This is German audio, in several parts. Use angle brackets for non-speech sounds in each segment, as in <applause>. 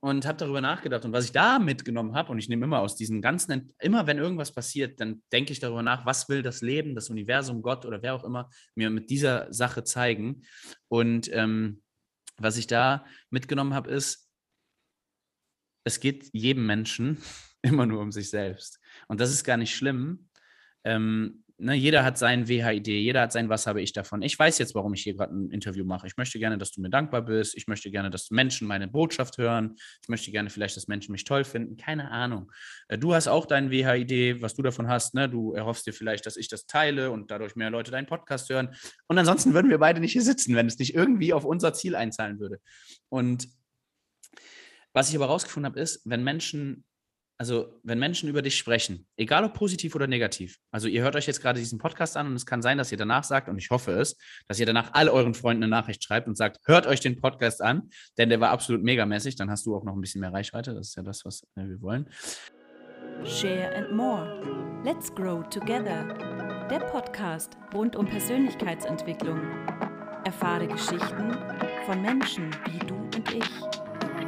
und habe darüber nachgedacht. Und was ich da mitgenommen habe, und ich nehme immer aus diesen ganzen, immer wenn irgendwas passiert, dann denke ich darüber nach, was will das Leben, das Universum, Gott oder wer auch immer mir mit dieser Sache zeigen. Und ähm, was ich da mitgenommen habe, ist, es geht jedem Menschen <laughs> immer nur um sich selbst. Und das ist gar nicht schlimm. Ähm, ne, jeder hat sein WHID, jeder hat sein Was habe ich davon. Ich weiß jetzt, warum ich hier gerade ein Interview mache. Ich möchte gerne, dass du mir dankbar bist. Ich möchte gerne, dass Menschen meine Botschaft hören. Ich möchte gerne vielleicht, dass Menschen mich toll finden. Keine Ahnung. Äh, du hast auch dein WHID, was du davon hast. Ne? Du erhoffst dir vielleicht, dass ich das teile und dadurch mehr Leute deinen Podcast hören. Und ansonsten würden wir beide nicht hier sitzen, wenn es nicht irgendwie auf unser Ziel einzahlen würde. Und was ich aber rausgefunden habe, ist, wenn Menschen also wenn Menschen über dich sprechen, egal ob positiv oder negativ, also ihr hört euch jetzt gerade diesen Podcast an und es kann sein, dass ihr danach sagt, und ich hoffe es, dass ihr danach all euren Freunden eine Nachricht schreibt und sagt, hört euch den Podcast an, denn der war absolut megamäßig, dann hast du auch noch ein bisschen mehr Reichweite, das ist ja das, was äh, wir wollen. Share and More. Let's Grow Together. Der Podcast rund um Persönlichkeitsentwicklung. Erfahre Geschichten von Menschen wie du und ich,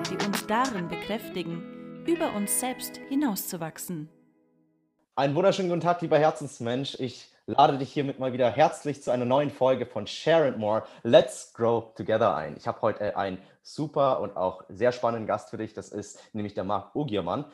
die uns darin bekräftigen, über uns selbst hinauszuwachsen. Einen wunderschönen guten Tag, lieber Herzensmensch. Ich lade dich hiermit mal wieder herzlich zu einer neuen Folge von Share and More. Let's Grow Together ein. Ich habe heute einen super und auch sehr spannenden Gast für dich. Das ist nämlich der Marc Ugiermann.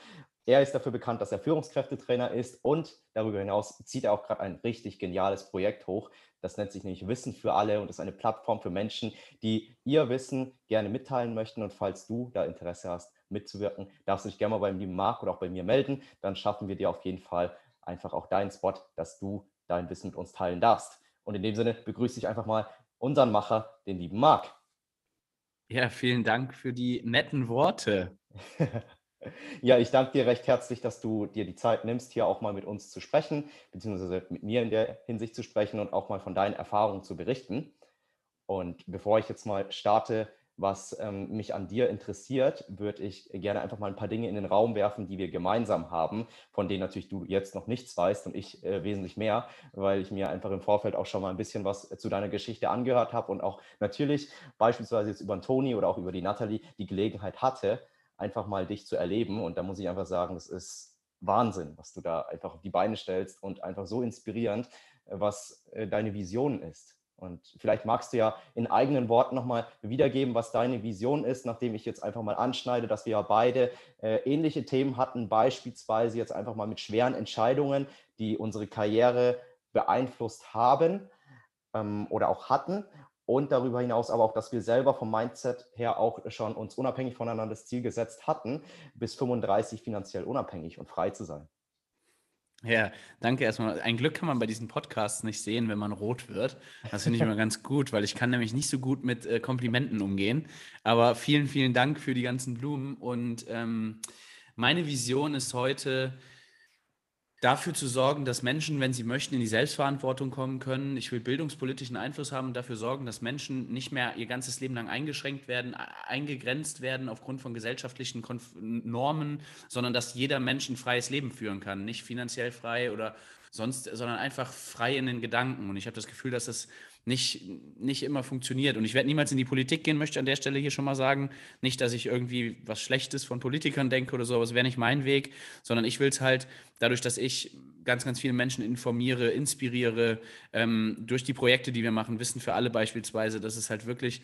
Er ist dafür bekannt, dass er Führungskräftetrainer ist und darüber hinaus zieht er auch gerade ein richtig geniales Projekt hoch. Das nennt sich nämlich Wissen für alle und ist eine Plattform für Menschen, die ihr Wissen gerne mitteilen möchten. Und falls du da Interesse hast, mitzuwirken, darfst du dich gerne mal beim lieben Marc oder auch bei mir melden. Dann schaffen wir dir auf jeden Fall einfach auch deinen Spot, dass du dein Wissen mit uns teilen darfst. Und in dem Sinne begrüße ich einfach mal unseren Macher, den lieben Marc. Ja, vielen Dank für die netten Worte. <laughs> ja, ich danke dir recht herzlich, dass du dir die Zeit nimmst, hier auch mal mit uns zu sprechen, beziehungsweise mit mir in der Hinsicht zu sprechen und auch mal von deinen Erfahrungen zu berichten. Und bevor ich jetzt mal starte, was ähm, mich an dir interessiert, würde ich gerne einfach mal ein paar Dinge in den Raum werfen, die wir gemeinsam haben, von denen natürlich du jetzt noch nichts weißt und ich äh, wesentlich mehr, weil ich mir einfach im Vorfeld auch schon mal ein bisschen was zu deiner Geschichte angehört habe und auch natürlich beispielsweise jetzt über den Toni oder auch über die Natalie die Gelegenheit hatte, einfach mal dich zu erleben. Und da muss ich einfach sagen, das ist Wahnsinn, was du da einfach auf die Beine stellst und einfach so inspirierend, was äh, deine Vision ist. Und vielleicht magst du ja in eigenen Worten nochmal wiedergeben, was deine Vision ist, nachdem ich jetzt einfach mal anschneide, dass wir ja beide äh, ähnliche Themen hatten, beispielsweise jetzt einfach mal mit schweren Entscheidungen, die unsere Karriere beeinflusst haben ähm, oder auch hatten. Und darüber hinaus aber auch, dass wir selber vom Mindset her auch schon uns unabhängig voneinander das Ziel gesetzt hatten, bis 35 finanziell unabhängig und frei zu sein. Ja, danke erstmal. Ein Glück kann man bei diesen Podcasts nicht sehen, wenn man rot wird. Das finde ich immer <laughs> ganz gut, weil ich kann nämlich nicht so gut mit äh, Komplimenten umgehen. Aber vielen, vielen Dank für die ganzen Blumen. Und ähm, meine Vision ist heute, dafür zu sorgen, dass Menschen, wenn sie möchten, in die Selbstverantwortung kommen können. Ich will bildungspolitischen Einfluss haben und dafür sorgen, dass Menschen nicht mehr ihr ganzes Leben lang eingeschränkt werden, eingegrenzt werden aufgrund von gesellschaftlichen Konf Normen, sondern dass jeder Mensch ein freies Leben führen kann. Nicht finanziell frei oder sonst, sondern einfach frei in den Gedanken. Und ich habe das Gefühl, dass es nicht, nicht immer funktioniert. Und ich werde niemals in die Politik gehen, möchte an der Stelle hier schon mal sagen. Nicht, dass ich irgendwie was Schlechtes von Politikern denke oder so, aber es wäre nicht mein Weg, sondern ich will es halt dadurch, dass ich ganz, ganz viele Menschen informiere, inspiriere, ähm, durch die Projekte, die wir machen, Wissen für alle beispielsweise, dass es halt wirklich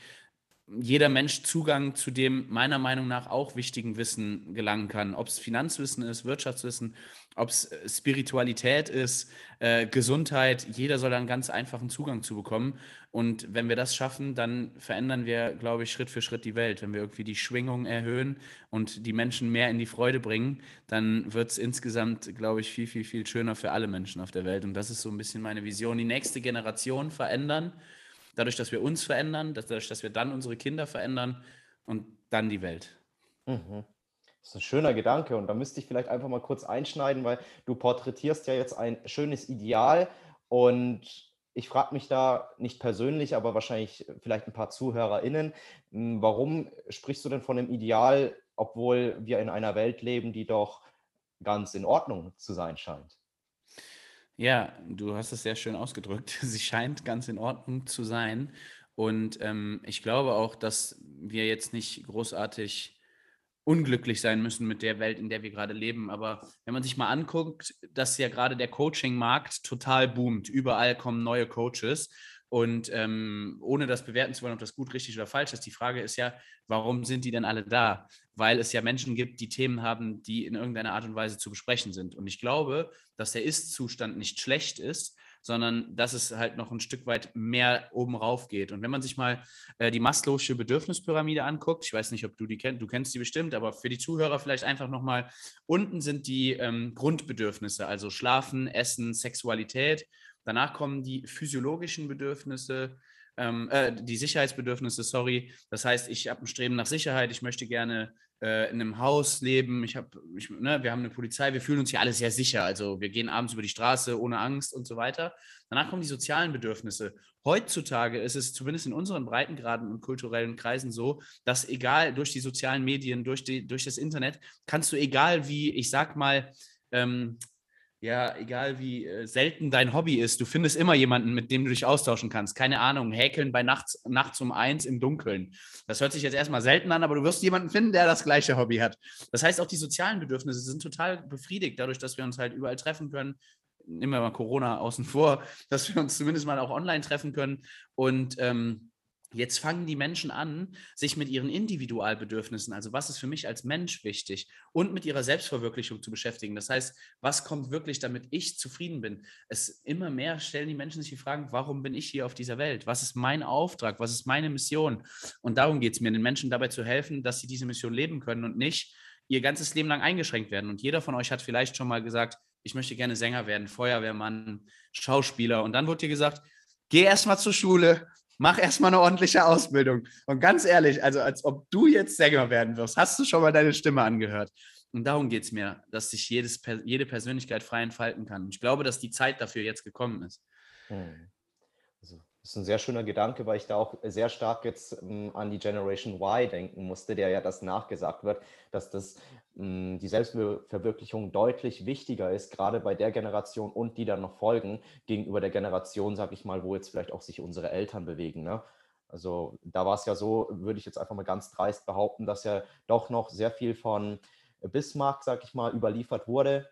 jeder Mensch Zugang zu dem meiner Meinung nach auch wichtigen Wissen gelangen kann. Ob es Finanzwissen ist, Wirtschaftswissen, ob es äh, Spiritualität ist, äh, Gesundheit, jeder soll einen ganz einfachen Zugang zu bekommen. Und wenn wir das schaffen, dann verändern wir, glaube ich, Schritt für Schritt die Welt. Wenn wir irgendwie die Schwingung erhöhen und die Menschen mehr in die Freude bringen, dann wird es insgesamt, glaube ich, viel, viel, viel schöner für alle Menschen auf der Welt. Und das ist so ein bisschen meine Vision. Die nächste Generation verändern dadurch, dass wir uns verändern, dadurch, dass wir dann unsere Kinder verändern und dann die Welt. Mhm. Das ist ein schöner Gedanke und da müsste ich vielleicht einfach mal kurz einschneiden, weil du porträtierst ja jetzt ein schönes Ideal und ich frage mich da nicht persönlich, aber wahrscheinlich vielleicht ein paar ZuhörerInnen, hm, warum sprichst du denn von einem Ideal, obwohl wir in einer Welt leben, die doch ganz in Ordnung zu sein scheint? Ja, du hast es sehr schön ausgedrückt. <laughs> Sie scheint ganz in Ordnung zu sein. Und ähm, ich glaube auch, dass wir jetzt nicht großartig unglücklich sein müssen mit der Welt, in der wir gerade leben. Aber wenn man sich mal anguckt, dass ja gerade der Coaching-Markt total boomt. Überall kommen neue Coaches. Und ähm, ohne das bewerten zu wollen, ob das gut, richtig oder falsch ist, die Frage ist ja, warum sind die denn alle da? Weil es ja Menschen gibt, die Themen haben, die in irgendeiner Art und Weise zu besprechen sind. Und ich glaube, dass der Ist-Zustand nicht schlecht ist, sondern dass es halt noch ein Stück weit mehr oben rauf geht. Und wenn man sich mal äh, die Maslow'sche Bedürfnispyramide anguckt, ich weiß nicht, ob du die kennst, du kennst die bestimmt, aber für die Zuhörer vielleicht einfach nochmal, unten sind die ähm, Grundbedürfnisse, also Schlafen, Essen, Sexualität. Danach kommen die physiologischen Bedürfnisse, ähm, äh, die Sicherheitsbedürfnisse, sorry. Das heißt, ich habe ein Streben nach Sicherheit, ich möchte gerne äh, in einem Haus leben, ich hab, ich, ne, wir haben eine Polizei, wir fühlen uns hier alle sehr sicher. Also wir gehen abends über die Straße ohne Angst und so weiter. Danach kommen die sozialen Bedürfnisse. Heutzutage ist es zumindest in unseren Breitengraden und kulturellen Kreisen so, dass egal durch die sozialen Medien, durch, die, durch das Internet, kannst du egal wie, ich sag mal, ähm, ja, egal wie äh, selten dein Hobby ist, du findest immer jemanden, mit dem du dich austauschen kannst. Keine Ahnung, häkeln bei nachts, nachts um eins im Dunkeln. Das hört sich jetzt erstmal selten an, aber du wirst jemanden finden, der das gleiche Hobby hat. Das heißt, auch die sozialen Bedürfnisse sind total befriedigt, dadurch, dass wir uns halt überall treffen können. Nehmen wir mal Corona außen vor, <laughs> dass wir uns zumindest mal auch online treffen können. Und ähm, Jetzt fangen die Menschen an, sich mit ihren Individualbedürfnissen, also was ist für mich als Mensch wichtig, und mit ihrer Selbstverwirklichung zu beschäftigen. Das heißt, was kommt wirklich, damit ich zufrieden bin? Es immer mehr stellen die Menschen sich die Fragen, warum bin ich hier auf dieser Welt? Was ist mein Auftrag? Was ist meine Mission? Und darum geht es mir, den Menschen dabei zu helfen, dass sie diese Mission leben können und nicht ihr ganzes Leben lang eingeschränkt werden. Und jeder von euch hat vielleicht schon mal gesagt, ich möchte gerne Sänger werden, Feuerwehrmann, Schauspieler. Und dann wurde dir gesagt, geh erstmal zur Schule, mach erstmal eine ordentliche Ausbildung. Und ganz ehrlich, also als ob du jetzt Sänger werden wirst, hast du schon mal deine Stimme angehört. Und darum geht es mir, dass sich jedes, jede Persönlichkeit frei entfalten kann. Und ich glaube, dass die Zeit dafür jetzt gekommen ist. Hm. Also, das ist ein sehr schöner Gedanke, weil ich da auch sehr stark jetzt ähm, an die Generation Y denken musste, der ja das nachgesagt wird, dass das die Selbstverwirklichung deutlich wichtiger ist, gerade bei der Generation und die dann noch folgen, gegenüber der Generation, sag ich mal, wo jetzt vielleicht auch sich unsere Eltern bewegen. Ne? Also da war es ja so, würde ich jetzt einfach mal ganz dreist behaupten, dass ja doch noch sehr viel von Bismarck, sag ich mal, überliefert wurde.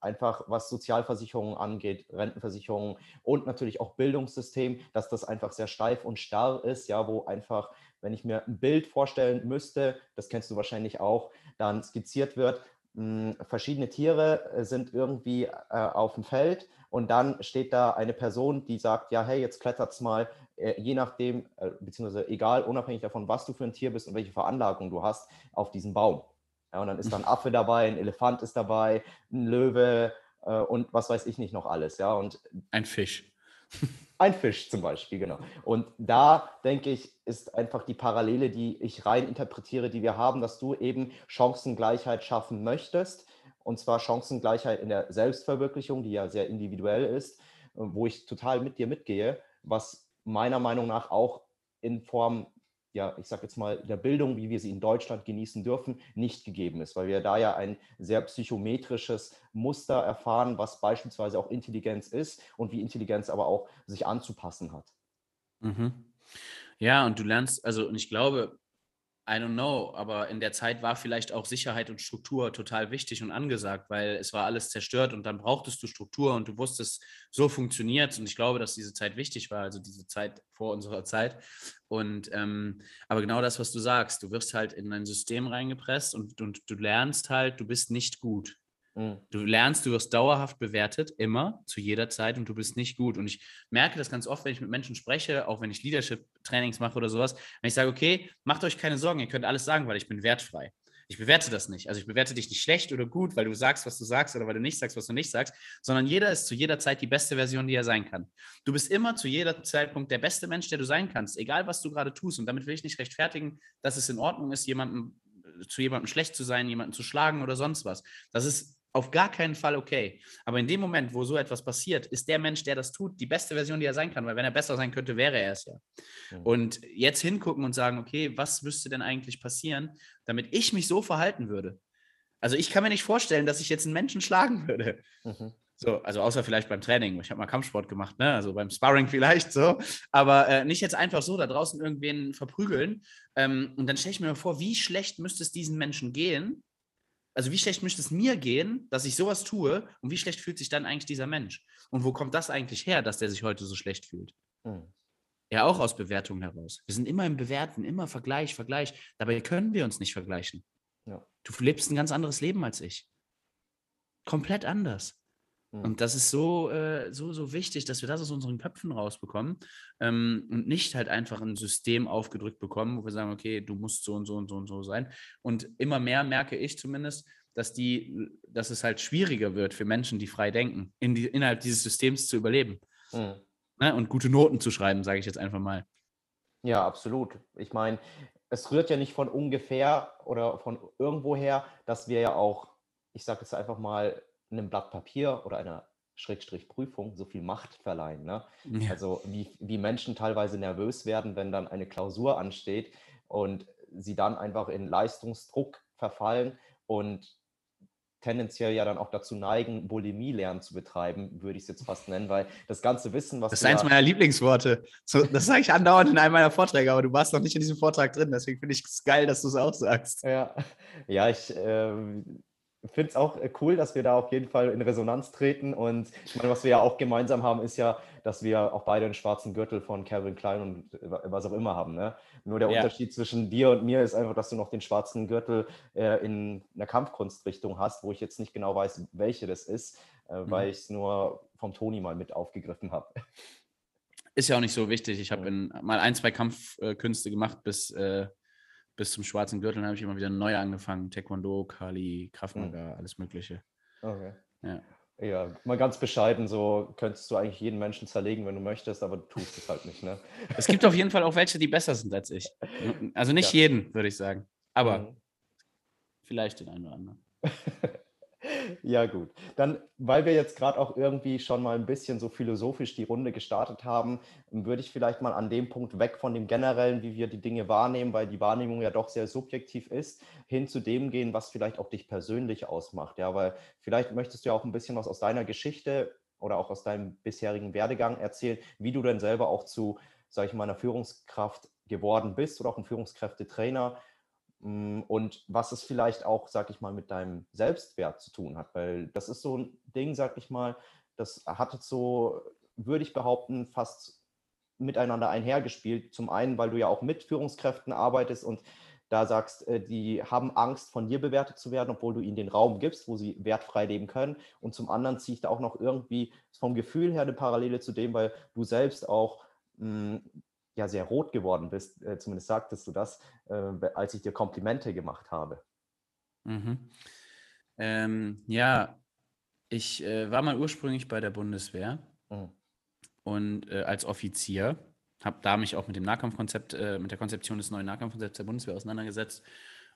Einfach was Sozialversicherungen angeht, Rentenversicherungen und natürlich auch Bildungssystem, dass das einfach sehr steif und starr ist, ja, wo einfach wenn ich mir ein Bild vorstellen müsste, das kennst du wahrscheinlich auch, dann skizziert wird, mh, hm, verschiedene Tiere äh, sind irgendwie äh, auf dem Feld und dann steht da eine Person, die sagt, ja, hey, jetzt klettert's mal, äh, je nachdem, äh, beziehungsweise egal, unabhängig davon, was du für ein Tier bist und welche Veranlagung du hast, auf diesen Baum. Ja, und dann ist da ein Affe dabei, ein Elefant ist dabei, ein Löwe äh, und was weiß ich nicht noch alles. Ja, und ein Fisch. Ein Fisch zum Beispiel, genau. Und da denke ich, ist einfach die Parallele, die ich rein interpretiere, die wir haben, dass du eben Chancengleichheit schaffen möchtest. Und zwar Chancengleichheit in der Selbstverwirklichung, die ja sehr individuell ist, wo ich total mit dir mitgehe, was meiner Meinung nach auch in Form ja, ich sage jetzt mal, der Bildung, wie wir sie in Deutschland genießen dürfen, nicht gegeben ist, weil wir da ja ein sehr psychometrisches Muster erfahren, was beispielsweise auch Intelligenz ist und wie Intelligenz aber auch sich anzupassen hat. Mhm. Ja, und du lernst, also, und ich glaube, I don't know, aber in der Zeit war vielleicht auch Sicherheit und Struktur total wichtig und angesagt, weil es war alles zerstört und dann brauchtest du Struktur und du wusstest, so funktioniert Und ich glaube, dass diese Zeit wichtig war, also diese Zeit vor unserer Zeit. Und ähm, aber genau das, was du sagst, du wirst halt in ein System reingepresst und, und du lernst halt, du bist nicht gut. Mhm. Du lernst, du wirst dauerhaft bewertet, immer, zu jeder Zeit und du bist nicht gut. Und ich merke das ganz oft, wenn ich mit Menschen spreche, auch wenn ich Leadership-Trainings mache oder sowas, wenn ich sage, okay, macht euch keine Sorgen, ihr könnt alles sagen, weil ich bin wertfrei. Ich bewerte das nicht. Also ich bewerte dich nicht schlecht oder gut, weil du sagst, was du sagst oder weil du nicht sagst, was du nicht sagst, sondern jeder ist zu jeder Zeit die beste Version, die er sein kann. Du bist immer zu jeder Zeitpunkt der beste Mensch, der du sein kannst, egal was du gerade tust. Und damit will ich nicht rechtfertigen, dass es in Ordnung ist, jemandem zu jemandem schlecht zu sein, jemanden zu schlagen oder sonst was. Das ist auf gar keinen Fall okay. Aber in dem Moment, wo so etwas passiert, ist der Mensch, der das tut, die beste Version, die er sein kann. Weil wenn er besser sein könnte, wäre er es ja. Mhm. Und jetzt hingucken und sagen, okay, was müsste denn eigentlich passieren, damit ich mich so verhalten würde? Also ich kann mir nicht vorstellen, dass ich jetzt einen Menschen schlagen würde. Mhm. So, also außer vielleicht beim Training. Ich habe mal Kampfsport gemacht, ne? Also beim Sparring vielleicht so. Aber äh, nicht jetzt einfach so da draußen irgendwen verprügeln. Ähm, und dann stelle ich mir mal vor, wie schlecht müsste es diesen Menschen gehen? Also wie schlecht müsste es mir gehen, dass ich sowas tue? Und wie schlecht fühlt sich dann eigentlich dieser Mensch? Und wo kommt das eigentlich her, dass der sich heute so schlecht fühlt? Hm. Ja, auch aus Bewertungen heraus. Wir sind immer im Bewerten, immer Vergleich, Vergleich. Dabei können wir uns nicht vergleichen. Ja. Du lebst ein ganz anderes Leben als ich. Komplett anders. Mhm. Und das ist so, äh, so, so wichtig, dass wir das aus unseren Köpfen rausbekommen ähm, und nicht halt einfach ein System aufgedrückt bekommen, wo wir sagen, okay, du musst so und so und so und so sein. Und immer mehr merke ich zumindest, dass, die, dass es halt schwieriger wird für Menschen, die frei denken, in die, innerhalb dieses Systems zu überleben. Mhm. Ne? Und gute Noten zu schreiben, sage ich jetzt einfach mal. Ja, absolut. Ich meine, es rührt ja nicht von ungefähr oder von irgendwoher, dass wir ja auch, ich sage jetzt einfach mal, einem Blatt Papier oder einer Schrägstrich Prüfung so viel Macht verleihen. Ne? Ja. Also wie, wie Menschen teilweise nervös werden, wenn dann eine Klausur ansteht und sie dann einfach in Leistungsdruck verfallen und tendenziell ja dann auch dazu neigen, Bulimie lernen zu betreiben, würde ich es jetzt fast nennen, weil das ganze Wissen, was. Das ist eins meiner Lieblingsworte. So, das sage ich andauernd in einem meiner Vorträge, aber du warst noch nicht in diesem Vortrag drin, deswegen finde ich es geil, dass du es auch sagst. Ja, ja ich äh, finde es auch äh, cool, dass wir da auf jeden Fall in Resonanz treten. Und ich meine, was wir ja auch gemeinsam haben, ist ja, dass wir auch beide einen schwarzen Gürtel von Calvin Klein und was auch immer haben. Ne? Nur der ja. Unterschied zwischen dir und mir ist einfach, dass du noch den schwarzen Gürtel äh, in einer Kampfkunstrichtung hast, wo ich jetzt nicht genau weiß, welche das ist, äh, mhm. weil ich es nur vom Toni mal mit aufgegriffen habe. Ist ja auch nicht so wichtig. Ich habe mal ein, zwei Kampfkünste gemacht, bis äh, bis zum schwarzen Gürtel habe ich immer wieder neu angefangen. Taekwondo, Kali, Kraftmaga, mhm. alles Mögliche. Okay. Ja. Ja, mal ganz bescheiden, so könntest du eigentlich jeden Menschen zerlegen, wenn du möchtest, aber du tust es halt nicht, ne? Es gibt auf jeden Fall auch welche, die besser sind als ich. Also nicht ja. jeden, würde ich sagen. Aber mhm. vielleicht den einen oder anderen. <laughs> Ja, gut. Dann, weil wir jetzt gerade auch irgendwie schon mal ein bisschen so philosophisch die Runde gestartet haben, würde ich vielleicht mal an dem Punkt weg von dem generellen, wie wir die Dinge wahrnehmen, weil die Wahrnehmung ja doch sehr subjektiv ist, hin zu dem gehen, was vielleicht auch dich persönlich ausmacht. Ja, weil vielleicht möchtest du ja auch ein bisschen was aus deiner Geschichte oder auch aus deinem bisherigen Werdegang erzählen, wie du denn selber auch zu, sage ich mal, einer Führungskraft geworden bist oder auch ein Führungskräftetrainer und was es vielleicht auch, sag ich mal, mit deinem Selbstwert zu tun hat, weil das ist so ein Ding, sag ich mal, das hat jetzt so, würde ich behaupten, fast miteinander einhergespielt. Zum einen, weil du ja auch mit Führungskräften arbeitest und da sagst, äh, die haben Angst, von dir bewertet zu werden, obwohl du ihnen den Raum gibst, wo sie wertfrei leben können. Und zum anderen ziehe ich da auch noch irgendwie vom Gefühl her eine Parallele zu dem, weil du selbst auch mm, ja sehr rot geworden bist, äh, zumindest sagtest du das, äh, als ich dir Komplimente gemacht habe. Mhm. Ähm, ja, ich äh, war mal ursprünglich bei der Bundeswehr mhm. und äh, als Offizier habe da mich auch mit dem Nahkampfkonzept, äh, mit der Konzeption des neuen Nahkampfkonzepts der Bundeswehr auseinandergesetzt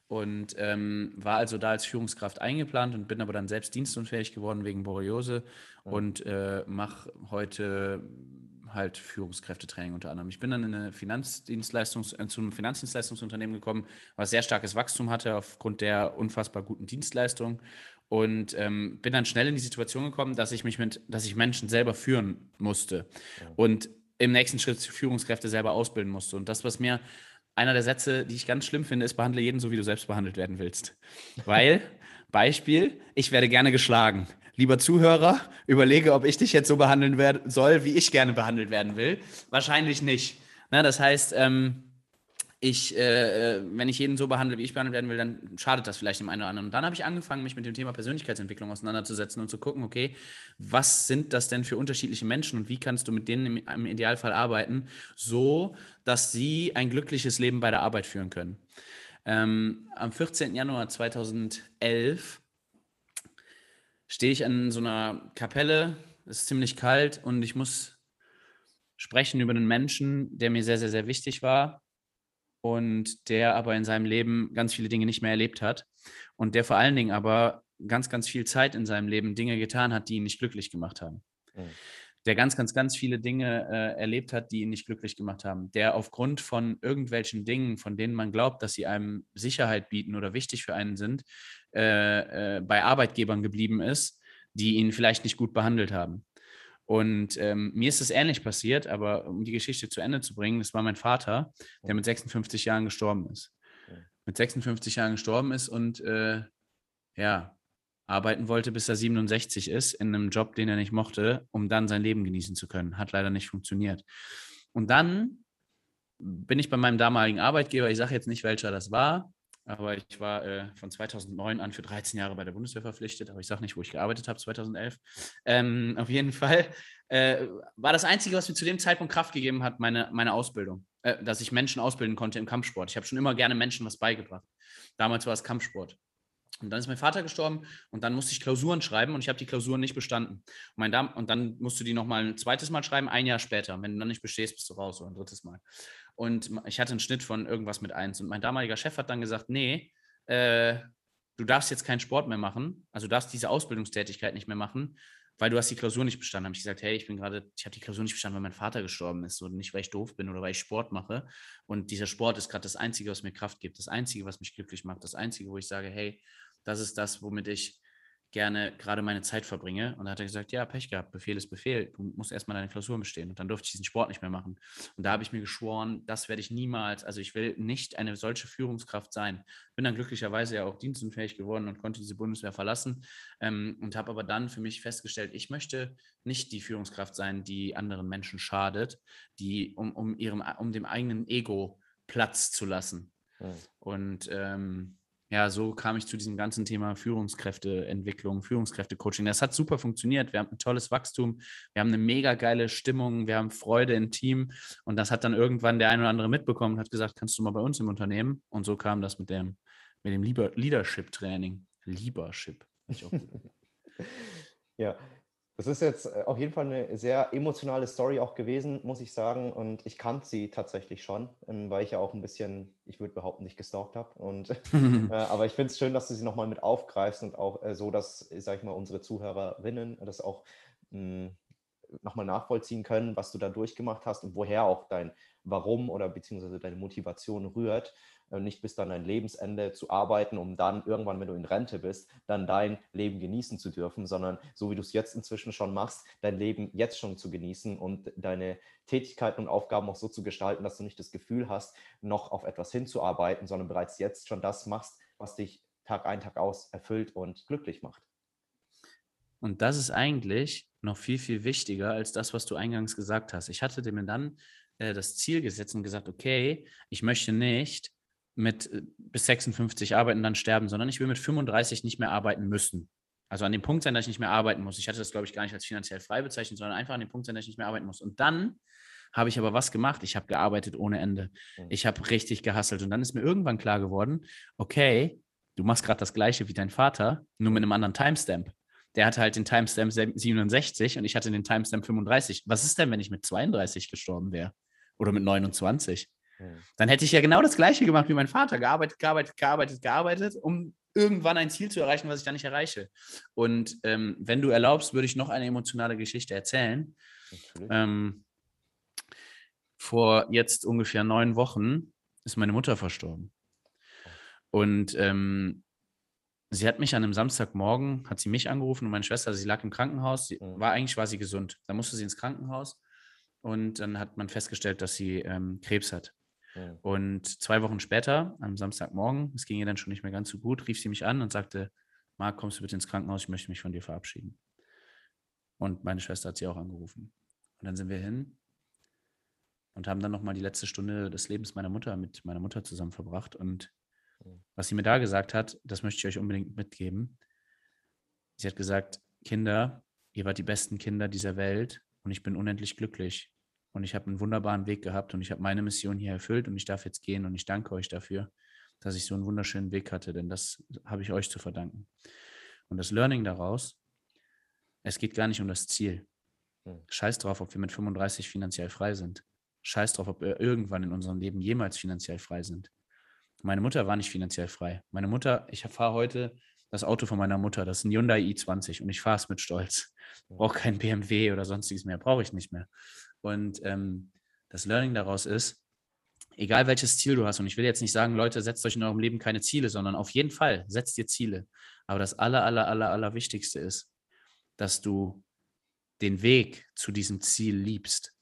und ähm, war also da als Führungskraft eingeplant und bin aber dann selbst dienstunfähig geworden wegen Borreliose mhm. und äh, mache heute halt Führungskräftetraining unter anderem. Ich bin dann in eine Finanzdienstleistungs äh, zu einem Finanzdienstleistungsunternehmen gekommen, was sehr starkes Wachstum hatte aufgrund der unfassbar guten Dienstleistung und ähm, bin dann schnell in die Situation gekommen, dass ich mich mit, dass ich Menschen selber führen musste ja. und im nächsten Schritt Führungskräfte selber ausbilden musste. Und das, was mir einer der Sätze, die ich ganz schlimm finde, ist, behandle jeden so, wie du selbst behandelt werden willst. <laughs> Weil, Beispiel, ich werde gerne geschlagen lieber Zuhörer, überlege, ob ich dich jetzt so behandeln werd, soll, wie ich gerne behandelt werden will. Wahrscheinlich nicht. Na, das heißt, ähm, ich, äh, wenn ich jeden so behandle, wie ich behandelt werden will, dann schadet das vielleicht dem einen oder anderen. Und dann habe ich angefangen, mich mit dem Thema Persönlichkeitsentwicklung auseinanderzusetzen und zu gucken, okay, was sind das denn für unterschiedliche Menschen und wie kannst du mit denen im, im Idealfall arbeiten, so dass sie ein glückliches Leben bei der Arbeit führen können. Ähm, am 14. Januar 2011 stehe ich an so einer Kapelle, es ist ziemlich kalt und ich muss sprechen über einen Menschen, der mir sehr, sehr, sehr wichtig war und der aber in seinem Leben ganz viele Dinge nicht mehr erlebt hat und der vor allen Dingen aber ganz, ganz viel Zeit in seinem Leben Dinge getan hat, die ihn nicht glücklich gemacht haben. Mhm. Der ganz, ganz, ganz viele Dinge äh, erlebt hat, die ihn nicht glücklich gemacht haben. Der aufgrund von irgendwelchen Dingen, von denen man glaubt, dass sie einem Sicherheit bieten oder wichtig für einen sind, äh, äh, bei Arbeitgebern geblieben ist, die ihn vielleicht nicht gut behandelt haben. Und ähm, mir ist es ähnlich passiert, aber um die Geschichte zu Ende zu bringen, das war mein Vater, der mit 56 Jahren gestorben ist. Mit 56 Jahren gestorben ist und äh, ja, arbeiten wollte, bis er 67 ist, in einem Job, den er nicht mochte, um dann sein Leben genießen zu können. Hat leider nicht funktioniert. Und dann bin ich bei meinem damaligen Arbeitgeber, ich sage jetzt nicht, welcher das war, aber ich war äh, von 2009 an für 13 Jahre bei der Bundeswehr verpflichtet, aber ich sage nicht, wo ich gearbeitet habe, 2011. Ähm, auf jeden Fall äh, war das Einzige, was mir zu dem Zeitpunkt Kraft gegeben hat, meine, meine Ausbildung, äh, dass ich Menschen ausbilden konnte im Kampfsport. Ich habe schon immer gerne Menschen was beigebracht. Damals war es Kampfsport. Und dann ist mein Vater gestorben und dann musste ich Klausuren schreiben und ich habe die Klausuren nicht bestanden. Und, mein Dam und dann musst du die nochmal ein zweites Mal schreiben, ein Jahr später. Wenn du dann nicht bestehst, bist du raus oder ein drittes Mal. Und ich hatte einen Schnitt von irgendwas mit eins. Und mein damaliger Chef hat dann gesagt, nee, äh, du darfst jetzt keinen Sport mehr machen, also du darfst diese Ausbildungstätigkeit nicht mehr machen, weil du hast die Klausur nicht bestanden. Habe ich gesagt, hey, ich bin gerade, ich habe die Klausur nicht bestanden, weil mein Vater gestorben ist und nicht, weil ich doof bin oder weil ich Sport mache. Und dieser Sport ist gerade das Einzige, was mir Kraft gibt, das Einzige, was mich glücklich macht, das Einzige, wo ich sage, hey, das ist das, womit ich gerne gerade meine Zeit verbringe. Und da hat er gesagt, ja, Pech gehabt, Befehl ist Befehl, du musst erstmal deine Klausur bestehen. Und dann durfte ich diesen Sport nicht mehr machen. Und da habe ich mir geschworen, das werde ich niemals, also ich will nicht eine solche Führungskraft sein. Bin dann glücklicherweise ja auch dienstunfähig geworden und konnte diese Bundeswehr verlassen ähm, und habe aber dann für mich festgestellt, ich möchte nicht die Führungskraft sein, die anderen Menschen schadet, die um, um ihrem, um dem eigenen Ego Platz zu lassen. Ja. Und ähm, ja, so kam ich zu diesem ganzen Thema Führungskräfteentwicklung, Führungskräftecoaching. Das hat super funktioniert. Wir haben ein tolles Wachstum, wir haben eine mega geile Stimmung, wir haben Freude im Team. Und das hat dann irgendwann der ein oder andere mitbekommen und hat gesagt, kannst du mal bei uns im Unternehmen? Und so kam das mit dem, mit dem Leadership-Training. Leadership. <laughs> ja, das ist jetzt äh, auf jeden Fall eine sehr emotionale Story auch gewesen, muss ich sagen. Und ich kannte sie tatsächlich schon, ähm, weil ich ja auch ein bisschen, ich würde behaupten, nicht gestalkt habe. Und, <laughs> äh, aber ich finde es schön, dass du sie nochmal mit aufgreifst und auch äh, so, dass, sag ich mal, unsere Zuhörerinnen das auch hm, nochmal nachvollziehen können, was du da durchgemacht hast und woher auch dein Warum oder beziehungsweise deine Motivation rührt. Äh, nicht bis dann dein Lebensende zu arbeiten, um dann irgendwann, wenn du in Rente bist, dann dein Leben genießen zu dürfen, sondern so wie du es jetzt inzwischen schon machst, dein Leben jetzt schon zu genießen und deine Tätigkeiten und Aufgaben auch so zu gestalten, dass du nicht das Gefühl hast, noch auf etwas hinzuarbeiten, sondern bereits jetzt schon das machst, was dich Tag ein, Tag aus erfüllt und glücklich macht. Und das ist eigentlich noch viel, viel wichtiger als das, was du eingangs gesagt hast. Ich hatte mir dann äh, das Ziel gesetzt und gesagt, okay, ich möchte nicht mit äh, bis 56 arbeiten, dann sterben, sondern ich will mit 35 nicht mehr arbeiten müssen. Also an dem Punkt sein, dass ich nicht mehr arbeiten muss. Ich hatte das, glaube ich, gar nicht als finanziell frei bezeichnet, sondern einfach an dem Punkt sein, dass ich nicht mehr arbeiten muss. Und dann habe ich aber was gemacht. Ich habe gearbeitet ohne Ende. Mhm. Ich habe richtig gehasselt. Und dann ist mir irgendwann klar geworden, okay, du machst gerade das gleiche wie dein Vater, nur mit einem anderen Timestamp. Der hatte halt den Timestamp 67 und ich hatte den Timestamp 35. Was ist denn, wenn ich mit 32 gestorben wäre? Oder mit 29? Dann hätte ich ja genau das Gleiche gemacht wie mein Vater, gearbeitet, gearbeitet, gearbeitet, gearbeitet, um irgendwann ein Ziel zu erreichen, was ich dann nicht erreiche. Und ähm, wenn du erlaubst, würde ich noch eine emotionale Geschichte erzählen. Ähm, vor jetzt ungefähr neun Wochen ist meine Mutter verstorben. Und ähm, sie hat mich an einem Samstagmorgen, hat sie mich angerufen und meine Schwester, sie lag im Krankenhaus, sie, war eigentlich war sie gesund. Da musste sie ins Krankenhaus und dann hat man festgestellt, dass sie ähm, Krebs hat. Und zwei Wochen später, am Samstagmorgen, es ging ihr dann schon nicht mehr ganz so gut, rief sie mich an und sagte, Marc, kommst du bitte ins Krankenhaus, ich möchte mich von dir verabschieden. Und meine Schwester hat sie auch angerufen. Und dann sind wir hin und haben dann nochmal die letzte Stunde des Lebens meiner Mutter mit meiner Mutter zusammen verbracht. Und was sie mir da gesagt hat, das möchte ich euch unbedingt mitgeben. Sie hat gesagt, Kinder, ihr wart die besten Kinder dieser Welt und ich bin unendlich glücklich, und ich habe einen wunderbaren Weg gehabt und ich habe meine Mission hier erfüllt und ich darf jetzt gehen und ich danke euch dafür, dass ich so einen wunderschönen Weg hatte, denn das habe ich euch zu verdanken. Und das Learning daraus, es geht gar nicht um das Ziel. Hm. Scheiß drauf, ob wir mit 35 finanziell frei sind. Scheiß drauf, ob wir irgendwann in unserem Leben jemals finanziell frei sind. Meine Mutter war nicht finanziell frei. Meine Mutter, ich fahre heute das Auto von meiner Mutter, das ist ein Hyundai i20 und ich fahre es mit Stolz. Hm. Brauche kein BMW oder sonstiges mehr, brauche ich nicht mehr. Und ähm, das Learning daraus ist, egal welches Ziel du hast, und ich will jetzt nicht sagen, Leute, setzt euch in eurem Leben keine Ziele, sondern auf jeden Fall setzt ihr Ziele. Aber das aller, aller, aller, aller Wichtigste ist, dass du den Weg zu diesem Ziel liebst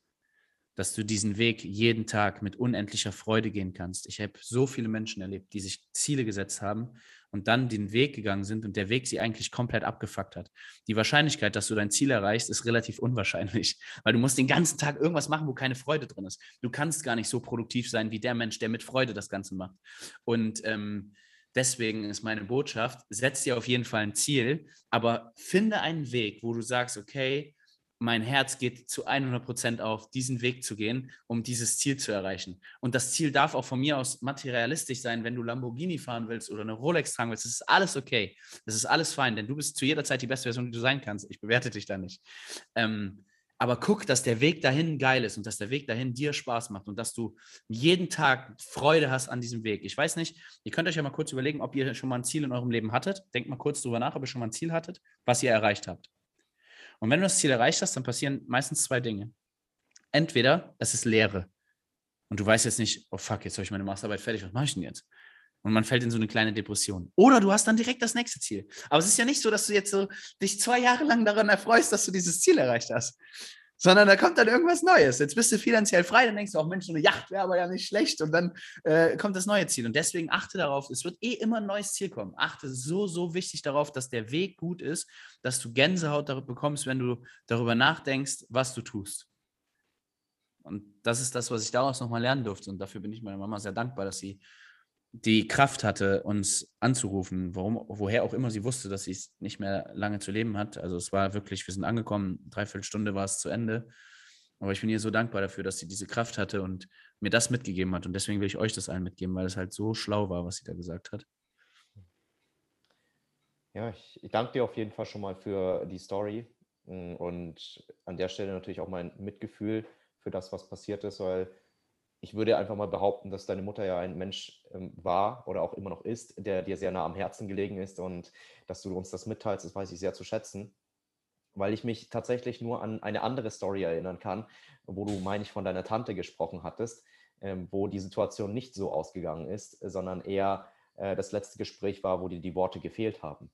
dass du diesen Weg jeden Tag mit unendlicher Freude gehen kannst. Ich habe so viele Menschen erlebt, die sich Ziele gesetzt haben und dann den Weg gegangen sind und der Weg sie eigentlich komplett abgefuckt hat. Die Wahrscheinlichkeit, dass du dein Ziel erreichst, ist relativ unwahrscheinlich, <laughs> weil du musst den ganzen Tag irgendwas machen, wo keine Freude drin ist. Du kannst gar nicht so produktiv sein wie der Mensch, der mit Freude das Ganze macht. Und ähm, deswegen ist meine Botschaft, setz dir auf jeden Fall ein Ziel, aber finde einen Weg, wo du sagst, okay, mein Herz geht zu 100 Prozent auf, diesen Weg zu gehen, um dieses Ziel zu erreichen. Und das Ziel darf auch von mir aus materialistisch sein, wenn du Lamborghini fahren willst oder eine Rolex tragen willst. Das ist alles okay. Das ist alles fein, denn du bist zu jeder Zeit die beste Version, die du sein kannst. Ich bewerte dich da nicht. Ähm, aber guck, dass der Weg dahin geil ist und dass der Weg dahin dir Spaß macht und dass du jeden Tag Freude hast an diesem Weg. Ich weiß nicht, ihr könnt euch ja mal kurz überlegen, ob ihr schon mal ein Ziel in eurem Leben hattet. Denkt mal kurz drüber nach, ob ihr schon mal ein Ziel hattet, was ihr erreicht habt. Und wenn du das Ziel erreicht hast, dann passieren meistens zwei Dinge. Entweder es ist Leere und du weißt jetzt nicht, oh fuck, jetzt habe ich meine Masterarbeit fertig, was mache ich denn jetzt? Und man fällt in so eine kleine Depression. Oder du hast dann direkt das nächste Ziel. Aber es ist ja nicht so, dass du jetzt so dich zwei Jahre lang daran erfreust, dass du dieses Ziel erreicht hast, sondern da kommt dann irgendwas Neues. Jetzt bist du finanziell frei, dann denkst du auch, Mensch, so eine Yacht wäre aber ja nicht schlecht und dann äh, kommt das neue Ziel. Und deswegen achte darauf, es wird eh immer ein neues Ziel kommen. Achte so, so wichtig darauf, dass der Weg gut ist, dass du Gänsehaut darüber bekommst, wenn du darüber nachdenkst, was du tust. Und das ist das, was ich daraus nochmal lernen durfte. Und dafür bin ich meiner Mama sehr dankbar, dass sie die Kraft hatte, uns anzurufen, warum, woher auch immer sie wusste, dass sie es nicht mehr lange zu leben hat. Also es war wirklich, wir sind angekommen, dreiviertel Stunde war es zu Ende. Aber ich bin ihr so dankbar dafür, dass sie diese Kraft hatte und mir das mitgegeben hat. Und deswegen will ich euch das allen mitgeben, weil es halt so schlau war, was sie da gesagt hat. Ja, ich, ich danke dir auf jeden Fall schon mal für die Story und an der Stelle natürlich auch mein Mitgefühl für das, was passiert ist, weil ich würde einfach mal behaupten, dass deine Mutter ja ein Mensch ähm, war oder auch immer noch ist, der dir sehr nah am Herzen gelegen ist und dass du uns das mitteilst, das weiß ich sehr zu schätzen, weil ich mich tatsächlich nur an eine andere Story erinnern kann, wo du, meine ich, von deiner Tante gesprochen hattest, ähm, wo die Situation nicht so ausgegangen ist, sondern eher äh, das letzte Gespräch war, wo dir die Worte gefehlt haben.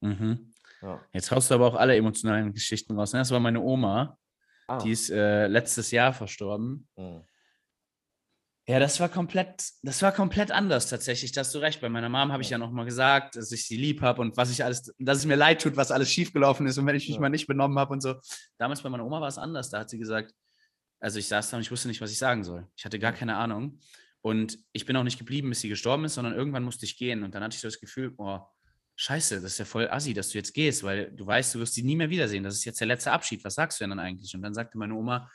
Mhm. Ja. Jetzt haust du aber auch alle emotionalen Geschichten raus. Ne? Das war meine Oma, ah. die ist äh, letztes Jahr verstorben. Mhm. Ja, das war komplett, das war komplett anders tatsächlich. Da hast du recht. Bei meiner Mom habe ich ja nochmal gesagt, dass ich sie lieb habe und was ich alles, dass es mir leid tut, was alles schiefgelaufen ist und wenn ich mich ja. mal nicht benommen habe und so. Damals bei meiner Oma war es anders. Da hat sie gesagt, also ich saß da und ich wusste nicht, was ich sagen soll. Ich hatte gar keine Ahnung. Und ich bin auch nicht geblieben, bis sie gestorben ist, sondern irgendwann musste ich gehen. Und dann hatte ich so das Gefühl, oh, scheiße, das ist ja voll assi, dass du jetzt gehst, weil du weißt, du wirst sie nie mehr wiedersehen. Das ist jetzt der letzte Abschied. Was sagst du denn dann eigentlich? Und dann sagte meine Oma,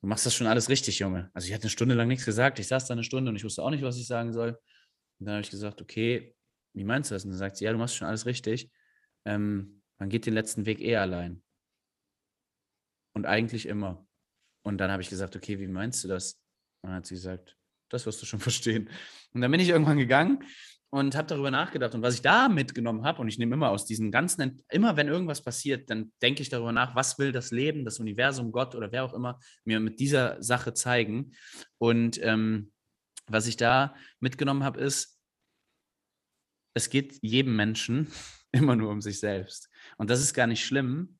du machst das schon alles richtig, Junge. Also ich hatte eine Stunde lang nichts gesagt. Ich saß da eine Stunde und ich wusste auch nicht, was ich sagen soll. Und dann habe ich gesagt, okay, wie meinst du das? Und dann sagt sie, ja, du machst schon alles richtig. Ähm, man geht den letzten Weg eh allein. Und eigentlich immer. Und dann habe ich gesagt, okay, wie meinst du das? Und dann hat sie gesagt, das wirst du schon <laughs> verstehen. Und dann bin ich irgendwann gegangen und habe darüber nachgedacht. Und was ich da mitgenommen habe, und ich nehme immer aus diesen ganzen, immer wenn irgendwas passiert, dann denke ich darüber nach, was will das Leben, das Universum, Gott oder wer auch immer mir mit dieser Sache zeigen. Und ähm, was ich da mitgenommen habe, ist, es geht jedem Menschen <laughs> immer nur um sich selbst. Und das ist gar nicht schlimm.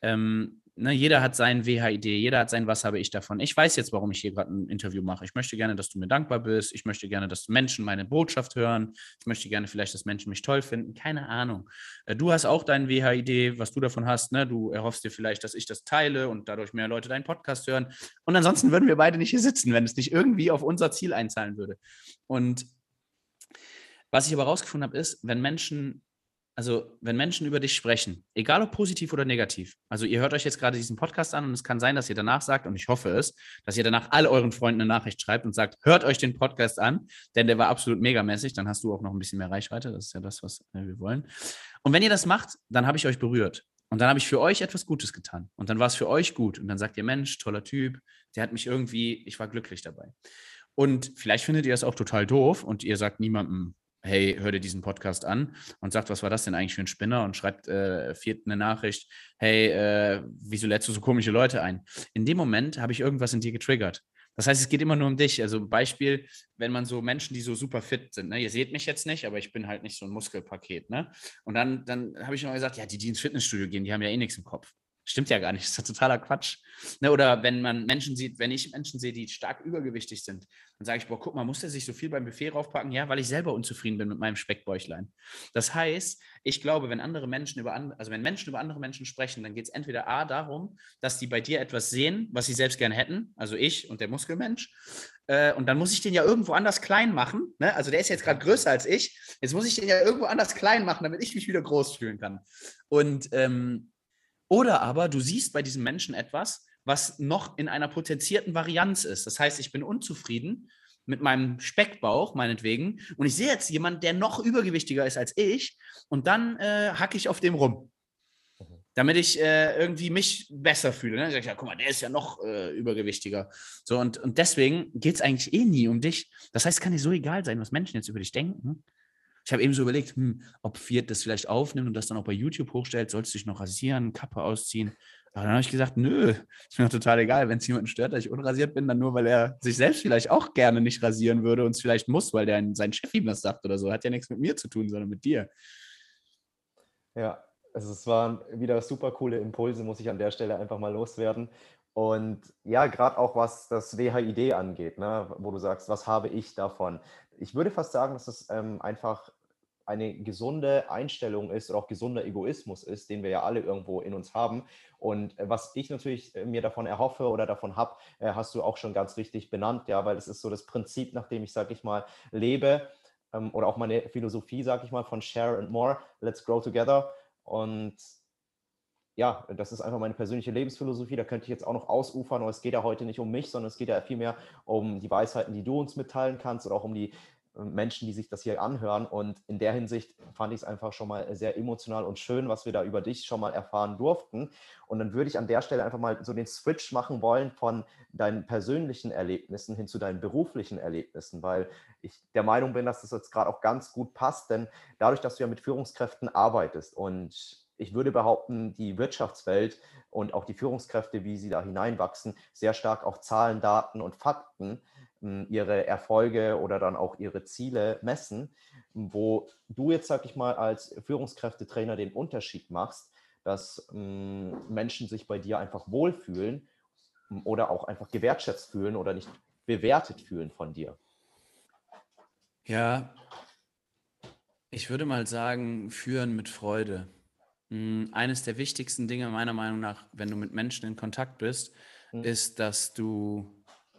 Ähm, ne, jeder hat seinen WHID, jeder hat sein Was habe ich davon. Ich weiß jetzt, warum ich hier gerade ein Interview mache. Ich möchte gerne, dass du mir dankbar bist. Ich möchte gerne, dass Menschen meine Botschaft hören. Ich möchte gerne vielleicht, dass Menschen mich toll finden. Keine Ahnung. Äh, du hast auch dein WHID, was du davon hast. Ne? Du erhoffst dir vielleicht, dass ich das teile und dadurch mehr Leute deinen Podcast hören. Und ansonsten würden wir beide nicht hier sitzen, wenn es nicht irgendwie auf unser Ziel einzahlen würde. Und was ich aber rausgefunden habe, ist, wenn Menschen also wenn Menschen über dich sprechen, egal ob positiv oder negativ, also ihr hört euch jetzt gerade diesen Podcast an und es kann sein, dass ihr danach sagt, und ich hoffe es, dass ihr danach all euren Freunden eine Nachricht schreibt und sagt, hört euch den Podcast an, denn der war absolut megamäßig, dann hast du auch noch ein bisschen mehr Reichweite, das ist ja das, was äh, wir wollen. Und wenn ihr das macht, dann habe ich euch berührt. Und dann habe ich für euch etwas Gutes getan. Und dann war es für euch gut. Und dann sagt ihr, Mensch, toller Typ, der hat mich irgendwie, ich war glücklich dabei. Und vielleicht findet ihr das auch total doof und ihr sagt niemandem, hey, hör dir diesen Podcast an und sagt, was war das denn eigentlich für ein Spinner und schreibt äh, viert eine Nachricht, hey, äh, wieso lädst du so komische Leute ein? In dem Moment habe ich irgendwas in dir getriggert. Das heißt, es geht immer nur um dich. Also Beispiel, wenn man so Menschen, die so super fit sind, ne? ihr seht mich jetzt nicht, aber ich bin halt nicht so ein Muskelpaket. Ne? Und dann, dann habe ich immer gesagt, ja, die, die ins Fitnessstudio gehen, die haben ja eh nichts im Kopf. Stimmt ja gar nicht, das ist ja totaler Quatsch. Ne, oder wenn man Menschen sieht, wenn ich Menschen sehe, die stark übergewichtig sind, dann sage ich, boah, guck mal, muss der sich so viel beim Buffet raufpacken? Ja, weil ich selber unzufrieden bin mit meinem Speckbäuchlein. Das heißt, ich glaube, wenn andere Menschen über andere, also wenn Menschen über andere Menschen sprechen, dann geht es entweder A darum, dass die bei dir etwas sehen, was sie selbst gerne hätten, also ich und der Muskelmensch, äh, und dann muss ich den ja irgendwo anders klein machen. Ne? Also der ist jetzt gerade größer als ich. Jetzt muss ich den ja irgendwo anders klein machen, damit ich mich wieder groß fühlen kann. Und ähm, oder aber du siehst bei diesem Menschen etwas, was noch in einer potenzierten Varianz ist. Das heißt, ich bin unzufrieden mit meinem Speckbauch, meinetwegen, und ich sehe jetzt jemanden, der noch übergewichtiger ist als ich, und dann äh, hacke ich auf dem rum. Mhm. Damit ich äh, irgendwie mich besser fühle. Ne? Ich, ja, guck mal, der ist ja noch äh, übergewichtiger. So, und, und deswegen geht es eigentlich eh nie um dich. Das heißt, es kann dir so egal sein, was Menschen jetzt über dich denken. Ich habe eben so überlegt, hm, ob Fiat das vielleicht aufnimmt und das dann auch bei YouTube hochstellt. Sollst du dich noch rasieren, Kappe ausziehen? Aber dann habe ich gesagt, nö, ist mir total egal. Wenn es jemanden stört, dass ich unrasiert bin, dann nur, weil er sich selbst vielleicht auch gerne nicht rasieren würde und es vielleicht muss, weil der sein Chef ihm das sagt oder so. Hat ja nichts mit mir zu tun, sondern mit dir. Ja, also es waren wieder super coole Impulse, muss ich an der Stelle einfach mal loswerden. Und ja, gerade auch was das WHID angeht, ne, wo du sagst, was habe ich davon? Ich würde fast sagen, dass es ähm, einfach eine gesunde Einstellung ist oder auch gesunder Egoismus ist, den wir ja alle irgendwo in uns haben. Und äh, was ich natürlich äh, mir davon erhoffe oder davon habe, äh, hast du auch schon ganz richtig benannt, ja, weil es ist so das Prinzip, nach dem ich, sage ich mal, lebe ähm, oder auch meine Philosophie, sage ich mal, von Share and More, Let's Grow Together. Und ja, das ist einfach meine persönliche Lebensphilosophie. Da könnte ich jetzt auch noch ausufern, aber es geht ja heute nicht um mich, sondern es geht ja vielmehr um die Weisheiten, die du uns mitteilen kannst oder auch um die Menschen, die sich das hier anhören. Und in der Hinsicht fand ich es einfach schon mal sehr emotional und schön, was wir da über dich schon mal erfahren durften. Und dann würde ich an der Stelle einfach mal so den Switch machen wollen von deinen persönlichen Erlebnissen hin zu deinen beruflichen Erlebnissen, weil ich der Meinung bin, dass das jetzt gerade auch ganz gut passt, denn dadurch, dass du ja mit Führungskräften arbeitest und ich würde behaupten, die Wirtschaftswelt und auch die Führungskräfte, wie sie da hineinwachsen, sehr stark auf Zahlen, Daten und Fakten ihre Erfolge oder dann auch ihre Ziele messen, wo du jetzt, sag ich mal, als Führungskräftetrainer den Unterschied machst, dass Menschen sich bei dir einfach wohlfühlen oder auch einfach gewertschätzt fühlen oder nicht bewertet fühlen von dir. Ja, ich würde mal sagen, führen mit Freude. Eines der wichtigsten Dinge meiner Meinung nach, wenn du mit Menschen in Kontakt bist, hm. ist, dass du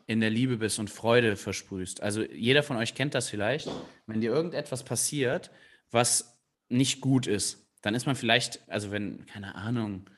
in der Liebe bist und Freude versprühst. Also jeder von euch kennt das vielleicht. Wenn dir irgendetwas passiert, was nicht gut ist, dann ist man vielleicht, also wenn, keine Ahnung,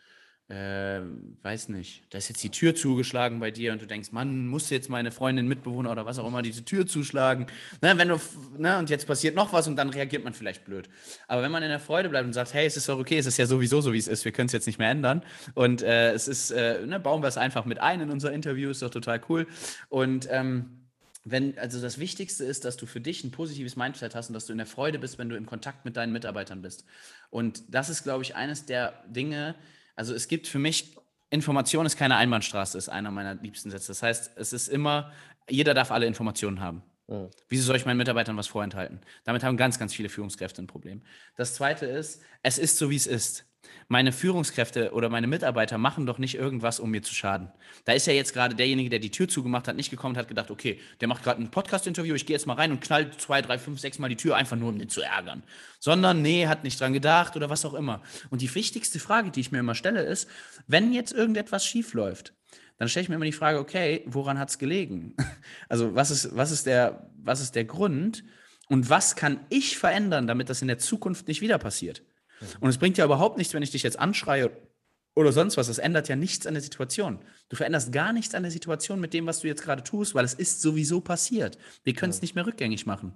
äh, weiß nicht, da ist jetzt die Tür zugeschlagen bei dir und du denkst, Mann, muss jetzt meine Freundin, Mitbewohner oder was auch immer diese Tür zuschlagen. Ne, wenn du, ne, und jetzt passiert noch was und dann reagiert man vielleicht blöd. Aber wenn man in der Freude bleibt und sagt, hey, es ist doch okay, es ist ja sowieso so, wie es ist, wir können es jetzt nicht mehr ändern. Und äh, es ist, äh, ne, bauen wir es einfach mit ein in unser Interview, ist doch total cool. Und ähm, wenn, also das Wichtigste ist, dass du für dich ein positives Mindset hast und dass du in der Freude bist, wenn du im Kontakt mit deinen Mitarbeitern bist. Und das ist, glaube ich, eines der Dinge, also es gibt für mich, Information ist keine Einbahnstraße, ist einer meiner liebsten Sätze. Das heißt, es ist immer, jeder darf alle Informationen haben. Mhm. Wieso soll ich meinen Mitarbeitern was vorenthalten? Damit haben ganz, ganz viele Führungskräfte ein Problem. Das zweite ist, es ist so, wie es ist meine Führungskräfte oder meine Mitarbeiter machen doch nicht irgendwas, um mir zu schaden. Da ist ja jetzt gerade derjenige, der die Tür zugemacht hat, nicht gekommen und hat gedacht, okay, der macht gerade ein Podcast-Interview, ich gehe jetzt mal rein und knall zwei, drei, fünf, sechs Mal die Tür, einfach nur, um den zu ärgern. Sondern, nee, hat nicht dran gedacht oder was auch immer. Und die wichtigste Frage, die ich mir immer stelle, ist, wenn jetzt irgendetwas schief läuft, dann stelle ich mir immer die Frage, okay, woran hat es gelegen? <laughs> Also was ist, was, ist der, was ist der Grund und was kann ich verändern, damit das in der Zukunft nicht wieder passiert? Und es bringt ja überhaupt nichts, wenn ich dich jetzt anschreie oder sonst was. Das ändert ja nichts an der Situation. Du veränderst gar nichts an der Situation mit dem, was du jetzt gerade tust, weil es ist sowieso passiert. Wir können es ja. nicht mehr rückgängig machen.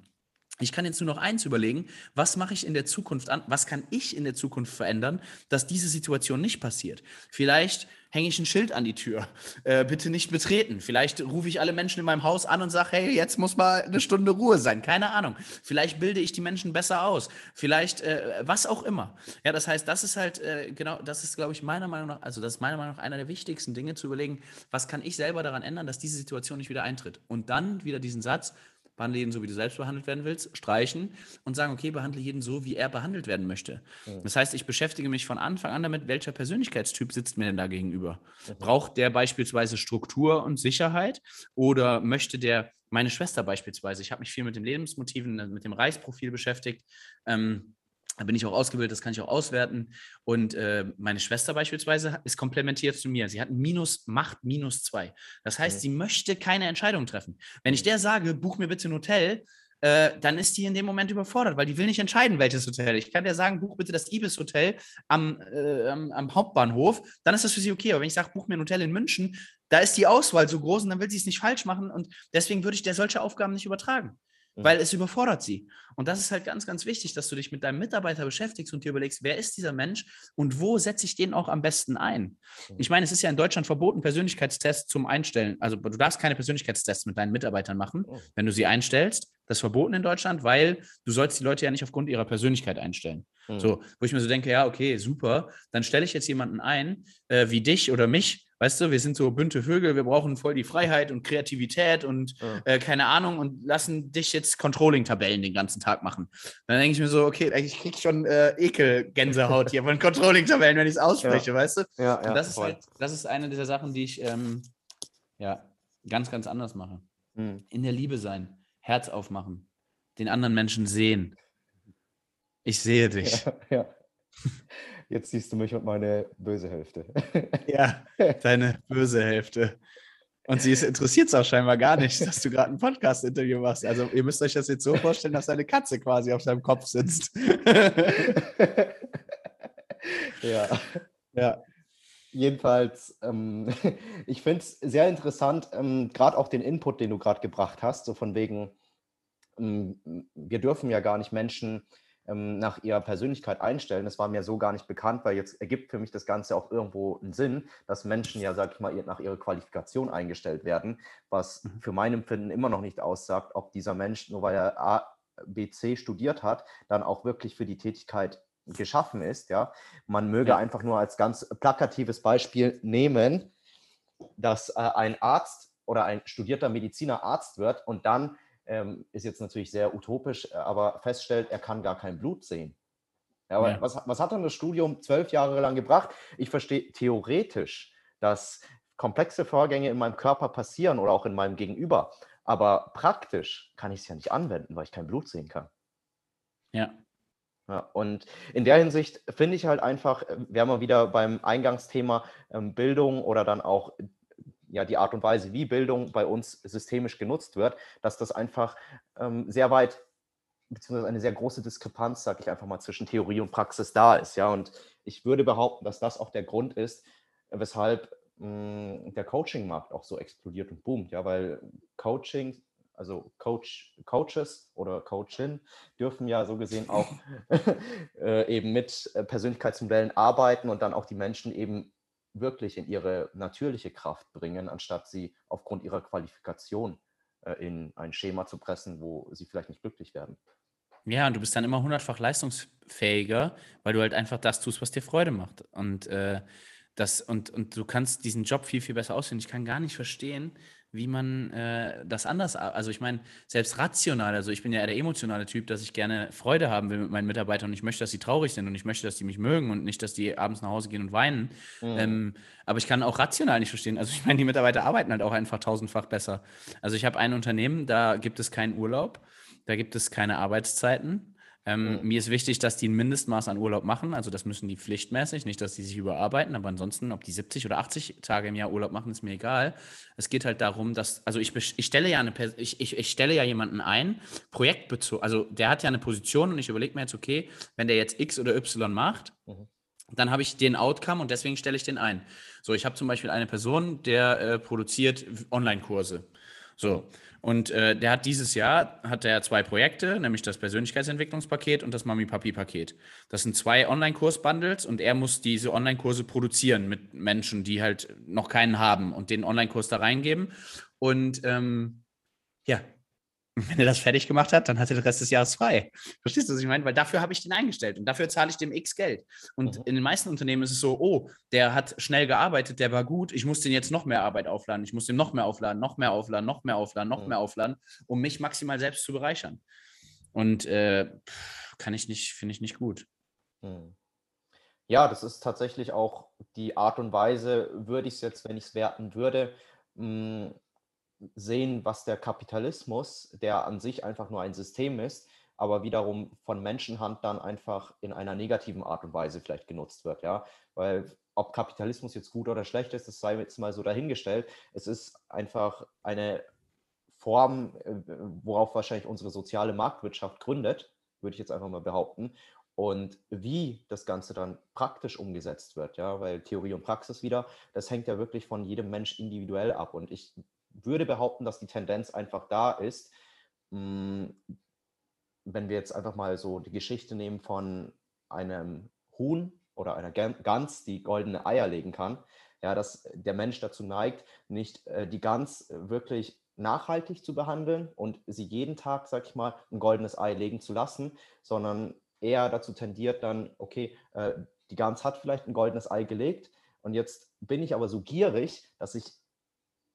Ich kann jetzt nur noch eins überlegen, was mache ich in der Zukunft an, was kann ich in der Zukunft verändern, dass diese Situation nicht passiert. Vielleicht hänge ich ein Schild an die Tür. Äh, bitte nicht betreten. Vielleicht rufe ich alle Menschen in meinem Haus an und sage, hey, jetzt muss mal eine Stunde Ruhe sein. Keine Ahnung. Vielleicht bilde ich die Menschen besser aus. Vielleicht äh, was auch immer. Ja, das heißt, das ist halt äh, genau, das ist, glaube ich, meiner Meinung nach, also das ist meiner Meinung nach einer der wichtigsten Dinge zu überlegen, was kann ich selber daran ändern, dass diese Situation nicht wieder eintritt. Und dann wieder diesen Satz, behandle jeden so, wie du selbst behandelt werden willst, streichen und sagen, okay, behandle jeden so, wie er behandelt werden möchte. Mhm. Das heißt, ich beschäftige mich von Anfang an damit, welcher Persönlichkeitstyp sitzt mir denn da gegenüber? Mhm. Braucht der beispielsweise Struktur und Sicherheit oder möchte der, meine Schwester beispielsweise, ich habe mich viel mit den Lebensmotiven, mit dem Reichsprofil beschäftigt, ähm, da bin ich auch ausgebildet, das kann ich auch auswerten. Und äh, meine Schwester beispielsweise ist komplementiert zu mir. Sie hat minus, Macht minus zwei. Das heißt, okay. sie möchte keine Entscheidung treffen. Wenn ich der sage, buch mir bitte ein Hotel, äh, dann ist die in dem Moment überfordert, weil die will nicht entscheiden, welches Hotel. Ich kann der sagen, buch bitte das Ibis-Hotel am, äh, am, am, Hauptbahnhof, dann ist das für sie okay. Aber wenn ich sage, buch mir ein Hotel in München, da ist die Auswahl so groß und dann will sie es nicht falsch machen. Und deswegen würde ich der solche Aufgaben nicht übertragen weil mhm. es überfordert sie. Und das ist halt ganz, ganz wichtig, dass du dich mit deinem Mitarbeiter beschäftigst und dir überlegst, wer ist dieser Mensch und wo setze ich den auch am besten ein. Mhm. Ich meine, es ist ja in Deutschland verboten, Persönlichkeitstests zum Einstellen. Also du darfst keine Persönlichkeitstests mit deinen Mitarbeitern machen, oh. wenn du sie einstellst. Das ist verboten in Deutschland, weil du sollst die Leute ja nicht aufgrund ihrer Persönlichkeit einstellen. Mhm. So, wo ich mir so denke, ja, okay, super, dann stelle ich jetzt jemanden ein, äh, wie dich oder mich, Weißt du, wir sind so bunte Vögel, wir brauchen voll die Freiheit und Kreativität und ja. äh, keine Ahnung und lassen dich jetzt Controlling-Tabellen den ganzen Tag machen. Dann denke ich mir so, okay, ich kriege schon äh, Ekel-Gänsehaut hier von Controlling-Tabellen, wenn ich es ausspreche, ja. weißt du? Ja, ja, und das ist halt, das ist eine dieser Sachen, die ich ähm, ja, ganz, ganz anders mache. Mhm. In der Liebe sein, Herz aufmachen, den anderen Menschen sehen. Ich sehe dich. Ja, ja. Jetzt siehst du mich und meine böse Hälfte. Ja, deine böse Hälfte. Und sie interessiert es auch scheinbar gar nicht, dass du gerade ein Podcast-Interview machst. Also ihr müsst euch das jetzt so vorstellen, dass deine Katze quasi auf deinem Kopf sitzt. <laughs> ja. Ja. Jedenfalls, ähm, <laughs> ich finde es sehr interessant, ähm, gerade auch den Input, den du gerade gebracht hast, so von wegen, ähm, wir dürfen ja gar nicht Menschen ähm, nach ihrer Persönlichkeit einstellen. Das war mir so gar nicht bekannt, weil jetzt ergibt für mich das Ganze auch irgendwo einen Sinn, dass Menschen ja, sag ich mal, nach ihrer Qualifikation eingestellt werden, was mhm. für mein Empfinden immer noch nicht aussagt, ob dieser Mensch, nur weil er A, B, C studiert hat, dann auch wirklich für die Tätigkeit geschaffen ist. Ja, man möge ja. einfach nur als ganz plakatives Beispiel nehmen, dass äh, ein Arzt oder ein studierter Mediziner Arzt wird und dann ähm, ist jetzt natürlich sehr utopisch, äh, aber feststellt, er kann gar kein Blut sehen. Ja, aber ja. Was, was hat dann das Studium zwölf Jahre lang gebracht? Ich verstehe theoretisch, dass komplexe Vorgänge in meinem Körper passieren oder auch in meinem Gegenüber. Aber praktisch kann ich es ja nicht anwenden, weil ich kein Blut sehen kann. Ja. ja und in der Hinsicht finde ich halt einfach, äh, wir haben mal wieder beim Eingangsthema ähm, Bildung oder dann auch ja, die Art und Weise, wie Bildung bei uns systemisch genutzt wird, dass das einfach ähm, sehr weit, beziehungsweise eine sehr große Diskrepanz, sage ich einfach mal, zwischen Theorie und Praxis da ist. Ja, und ich würde behaupten, dass das auch der Grund ist, weshalb mh, hm, der Coaching-Markt auch so explodiert und boomt. Ja, weil Coaching, also Coach, Coaches oder Coachin dürfen ja so gesehen auch <laughs> <laughs> äh, eben mit äh, Persönlichkeitsmodellen arbeiten und dann auch die Menschen eben wirklich in ihre natürliche Kraft bringen, anstatt sie aufgrund ihrer Qualifikation äh, in ein Schema zu pressen, wo sie vielleicht nicht glücklich werden. Ja, und du bist dann immer hundertfach leistungsfähiger, weil du halt einfach das tust, was dir Freude macht. Und, äh, das, und, und du kannst diesen Job viel, viel besser ausführen. Ich kann gar nicht verstehen, wie man äh, das anders, also ich meine, selbst rational, also ich bin ja eher der emotionale Typ, dass ich gerne Freude haben will mit meinen Mitarbeitern und ich möchte, dass sie traurig sind und ich möchte, dass die mich mögen und nicht, dass die abends nach Hause gehen und weinen. Mhm. Ähm, aber ich kann auch rational nicht verstehen. Also ich meine, die Mitarbeiter arbeiten halt auch einfach tausendfach besser. Also ich habe ein Unternehmen, da gibt es keinen Urlaub, da gibt es keine Arbeitszeiten. Ähm, mhm. Mir ist wichtig, dass die ein Mindestmaß an Urlaub machen. Also das müssen die pflichtmäßig, nicht, dass die sich überarbeiten. Aber ansonsten, ob die 70 oder 80 Tage im Jahr Urlaub machen, ist mir egal. Es geht halt darum, dass, also ich, ich stelle ja eine, ich, ich, ich stelle ja jemanden ein, projektbezogen. Also der hat ja eine Position und ich überlege mir jetzt, okay, wenn der jetzt X oder Y macht, mhm. dann habe ich den Outcome und deswegen stelle ich den ein. So, ich habe zum Beispiel eine Person, der äh, produziert Online-Kurse. So, und äh, der hat dieses Jahr hat er zwei Projekte, nämlich das Persönlichkeitsentwicklungspaket und das Mami-Papi-Paket. Das sind zwei Online-Kurs-Bundles und er muss diese Online-Kurse produzieren mit Menschen, die halt noch keinen haben und den Online-Kurs da reingeben. Und ähm, ja, wenn er das fertig gemacht hat, dann hat er den Rest des Jahres frei. Verstehst du, was ich meine? Weil dafür habe ich den eingestellt und dafür zahle ich dem X Geld. Und mhm. in den meisten Unternehmen ist es so, oh, der hat schnell gearbeitet, der war gut, ich muss den jetzt noch mehr Arbeit aufladen, ich muss den noch mehr aufladen, noch mehr aufladen, noch mehr aufladen, noch mhm. mehr aufladen, um mich maximal selbst zu bereichern. Und äh, kann ich nicht, finde ich nicht gut. Mhm. Ja, das ist tatsächlich auch die Art und Weise, würde ich es jetzt, wenn ich es werten würde, mh, hm, sehen, was der Kapitalismus, der an sich einfach nur ein System ist, aber wiederum von Menschenhand dann einfach in einer negativen Art und Weise vielleicht genutzt wird, ja, weil ob Kapitalismus jetzt gut oder schlecht ist, das sei jetzt mal so dahingestellt. Es ist einfach eine Form, äh, worauf wahrscheinlich unsere soziale Marktwirtschaft gründet, würde ich jetzt einfach mal behaupten. Und wie das Ganze dann praktisch umgesetzt wird, ja, weil Theorie und Praxis wieder, das hängt ja wirklich von jedem Mensch individuell ab. Und ich würde behaupten, dass die Tendenz einfach da ist, hm, wenn wir jetzt einfach mal so die Geschichte nehmen von einem Huhn oder einer Gans, die goldene Eier legen kann, ja, dass der Mensch dazu neigt, nicht äh, die Gans wirklich nachhaltig zu behandeln und sie jeden Tag, sag ich mal, ein goldenes Ei legen zu lassen, sondern eher dazu tendiert dann, okay, äh, die Gans hat vielleicht ein goldenes Ei gelegt und jetzt bin ich aber so gierig, dass ich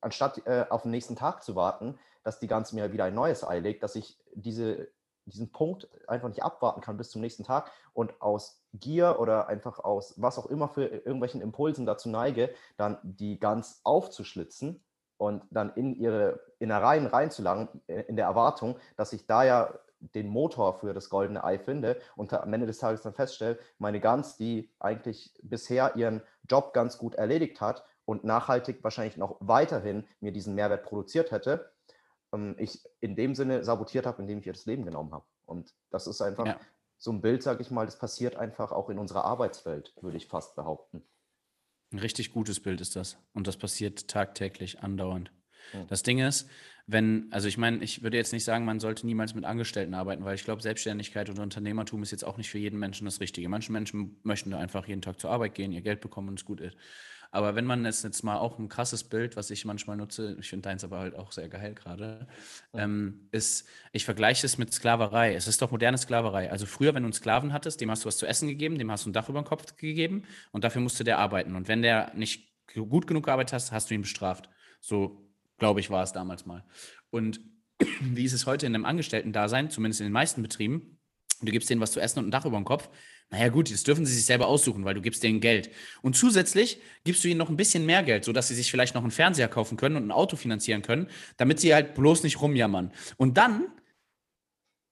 anstatt äh, auf den nächsten Tag zu warten, dass die Gans mir wieder ein neues Ei legt, dass ich diese, diesen Punkt einfach nicht abwarten kann bis zum nächsten Tag und aus Gier oder einfach aus was auch immer für irgendwelchen Impulsen dazu neige, dann die Gans aufzuschlitzen und dann in ihre Innereien reinzulangen, äh, in der Erwartung, dass ich da ja den Motor für das goldene Ei finde und am Ende des Tages dann feststelle, meine Gans, die eigentlich bisher ihren Job ganz gut erledigt hat, und nachhaltig wahrscheinlich noch weiterhin mir diesen Mehrwert produziert hätte, ähm, ich in dem Sinne sabotiert habe, indem ich ihr das Leben genommen habe. Und das ist einfach ja. so ein Bild, sage ich mal, das passiert einfach auch in unserer Arbeitswelt, würde ich fast behaupten. Ein richtig gutes Bild ist das. Und das passiert tagtäglich, andauernd. Hm. Das Ding ist, wenn, also ich meine, ich würde jetzt nicht sagen, man sollte niemals mit Angestellten arbeiten, weil ich glaube, Selbstständigkeit und Unternehmertum ist jetzt auch nicht für jeden Menschen das Richtige. Manche Menschen möchten einfach jeden Tag zur Arbeit gehen, ihr Geld bekommen und es gut ist. Aber wenn man es jetzt mal auch ein krasses Bild, was ich manchmal nutze, ich finde deins aber halt auch sehr geil gerade, ja. ähm, ist, ich vergleiche es mit Sklaverei. Es ist doch moderne Sklaverei. Also früher, wenn du einen Sklaven hattest, dem hast du was zu essen gegeben, dem hast du ein Dach über den Kopf gegeben und dafür musste der arbeiten. Und wenn der nicht gut genug gearbeitet hast, hast du ihn bestraft. So, glaube ich, war es damals mal. Und <clears throat> wie ist es heute in einem Angestellten-Dasein, zumindest in den meisten Betrieben? Du gibst denen was zu essen und ein Dach über den Kopf, naja, gut, das dürfen sie sich selber aussuchen, weil du gibst denen Geld. Und zusätzlich gibst du ihnen noch ein bisschen mehr Geld, sodass sie sich vielleicht noch einen Fernseher kaufen können und ein Auto finanzieren können, damit sie halt bloß nicht rumjammern. Und dann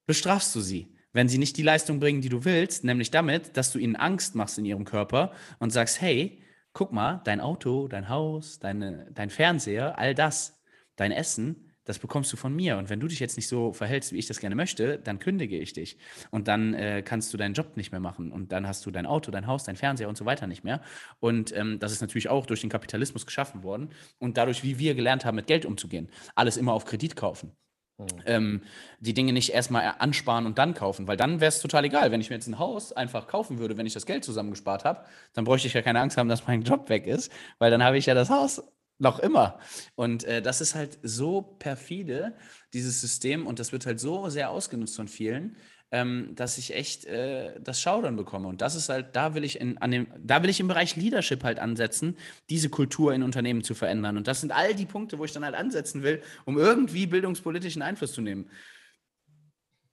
bestrafst du sie, wenn sie nicht die Leistung bringen, die du willst, nämlich damit, dass du ihnen Angst machst in ihrem Körper und sagst, hey, guck mal, dein Auto, dein Haus, deine, dein Fernseher, all das, dein Essen, das bekommst du von mir. Und wenn du dich jetzt nicht so verhältst, wie ich das gerne möchte, dann kündige ich dich. Und dann äh, kannst du deinen Job nicht mehr machen. Und dann hast du dein Auto, dein Haus, dein Fernseher und so weiter nicht mehr. Und ähm, das ist natürlich auch durch den Kapitalismus geschaffen worden. Und dadurch, wie wir gelernt haben, mit Geld umzugehen. Alles immer auf Kredit kaufen. Mhm. Ähm, die Dinge nicht erstmal ansparen und dann kaufen, weil dann wäre es total egal. Wenn ich mir jetzt ein Haus einfach kaufen würde, wenn ich das Geld zusammengespart habe, dann bräuchte ich ja keine Angst haben, dass mein Job weg ist, weil dann habe ich ja das Haus noch immer. Und äh, das ist halt so perfide, dieses System, und das wird halt so sehr ausgenutzt von vielen, ähm, dass ich echt äh, das Schaudern bekomme. Und das ist halt, da will ich in, an dem, da will ich im Bereich Leadership halt ansetzen, diese Kultur in Unternehmen zu verändern. Und das sind all die Punkte, wo ich dann halt ansetzen will, um irgendwie bildungspolitischen Einfluss zu nehmen.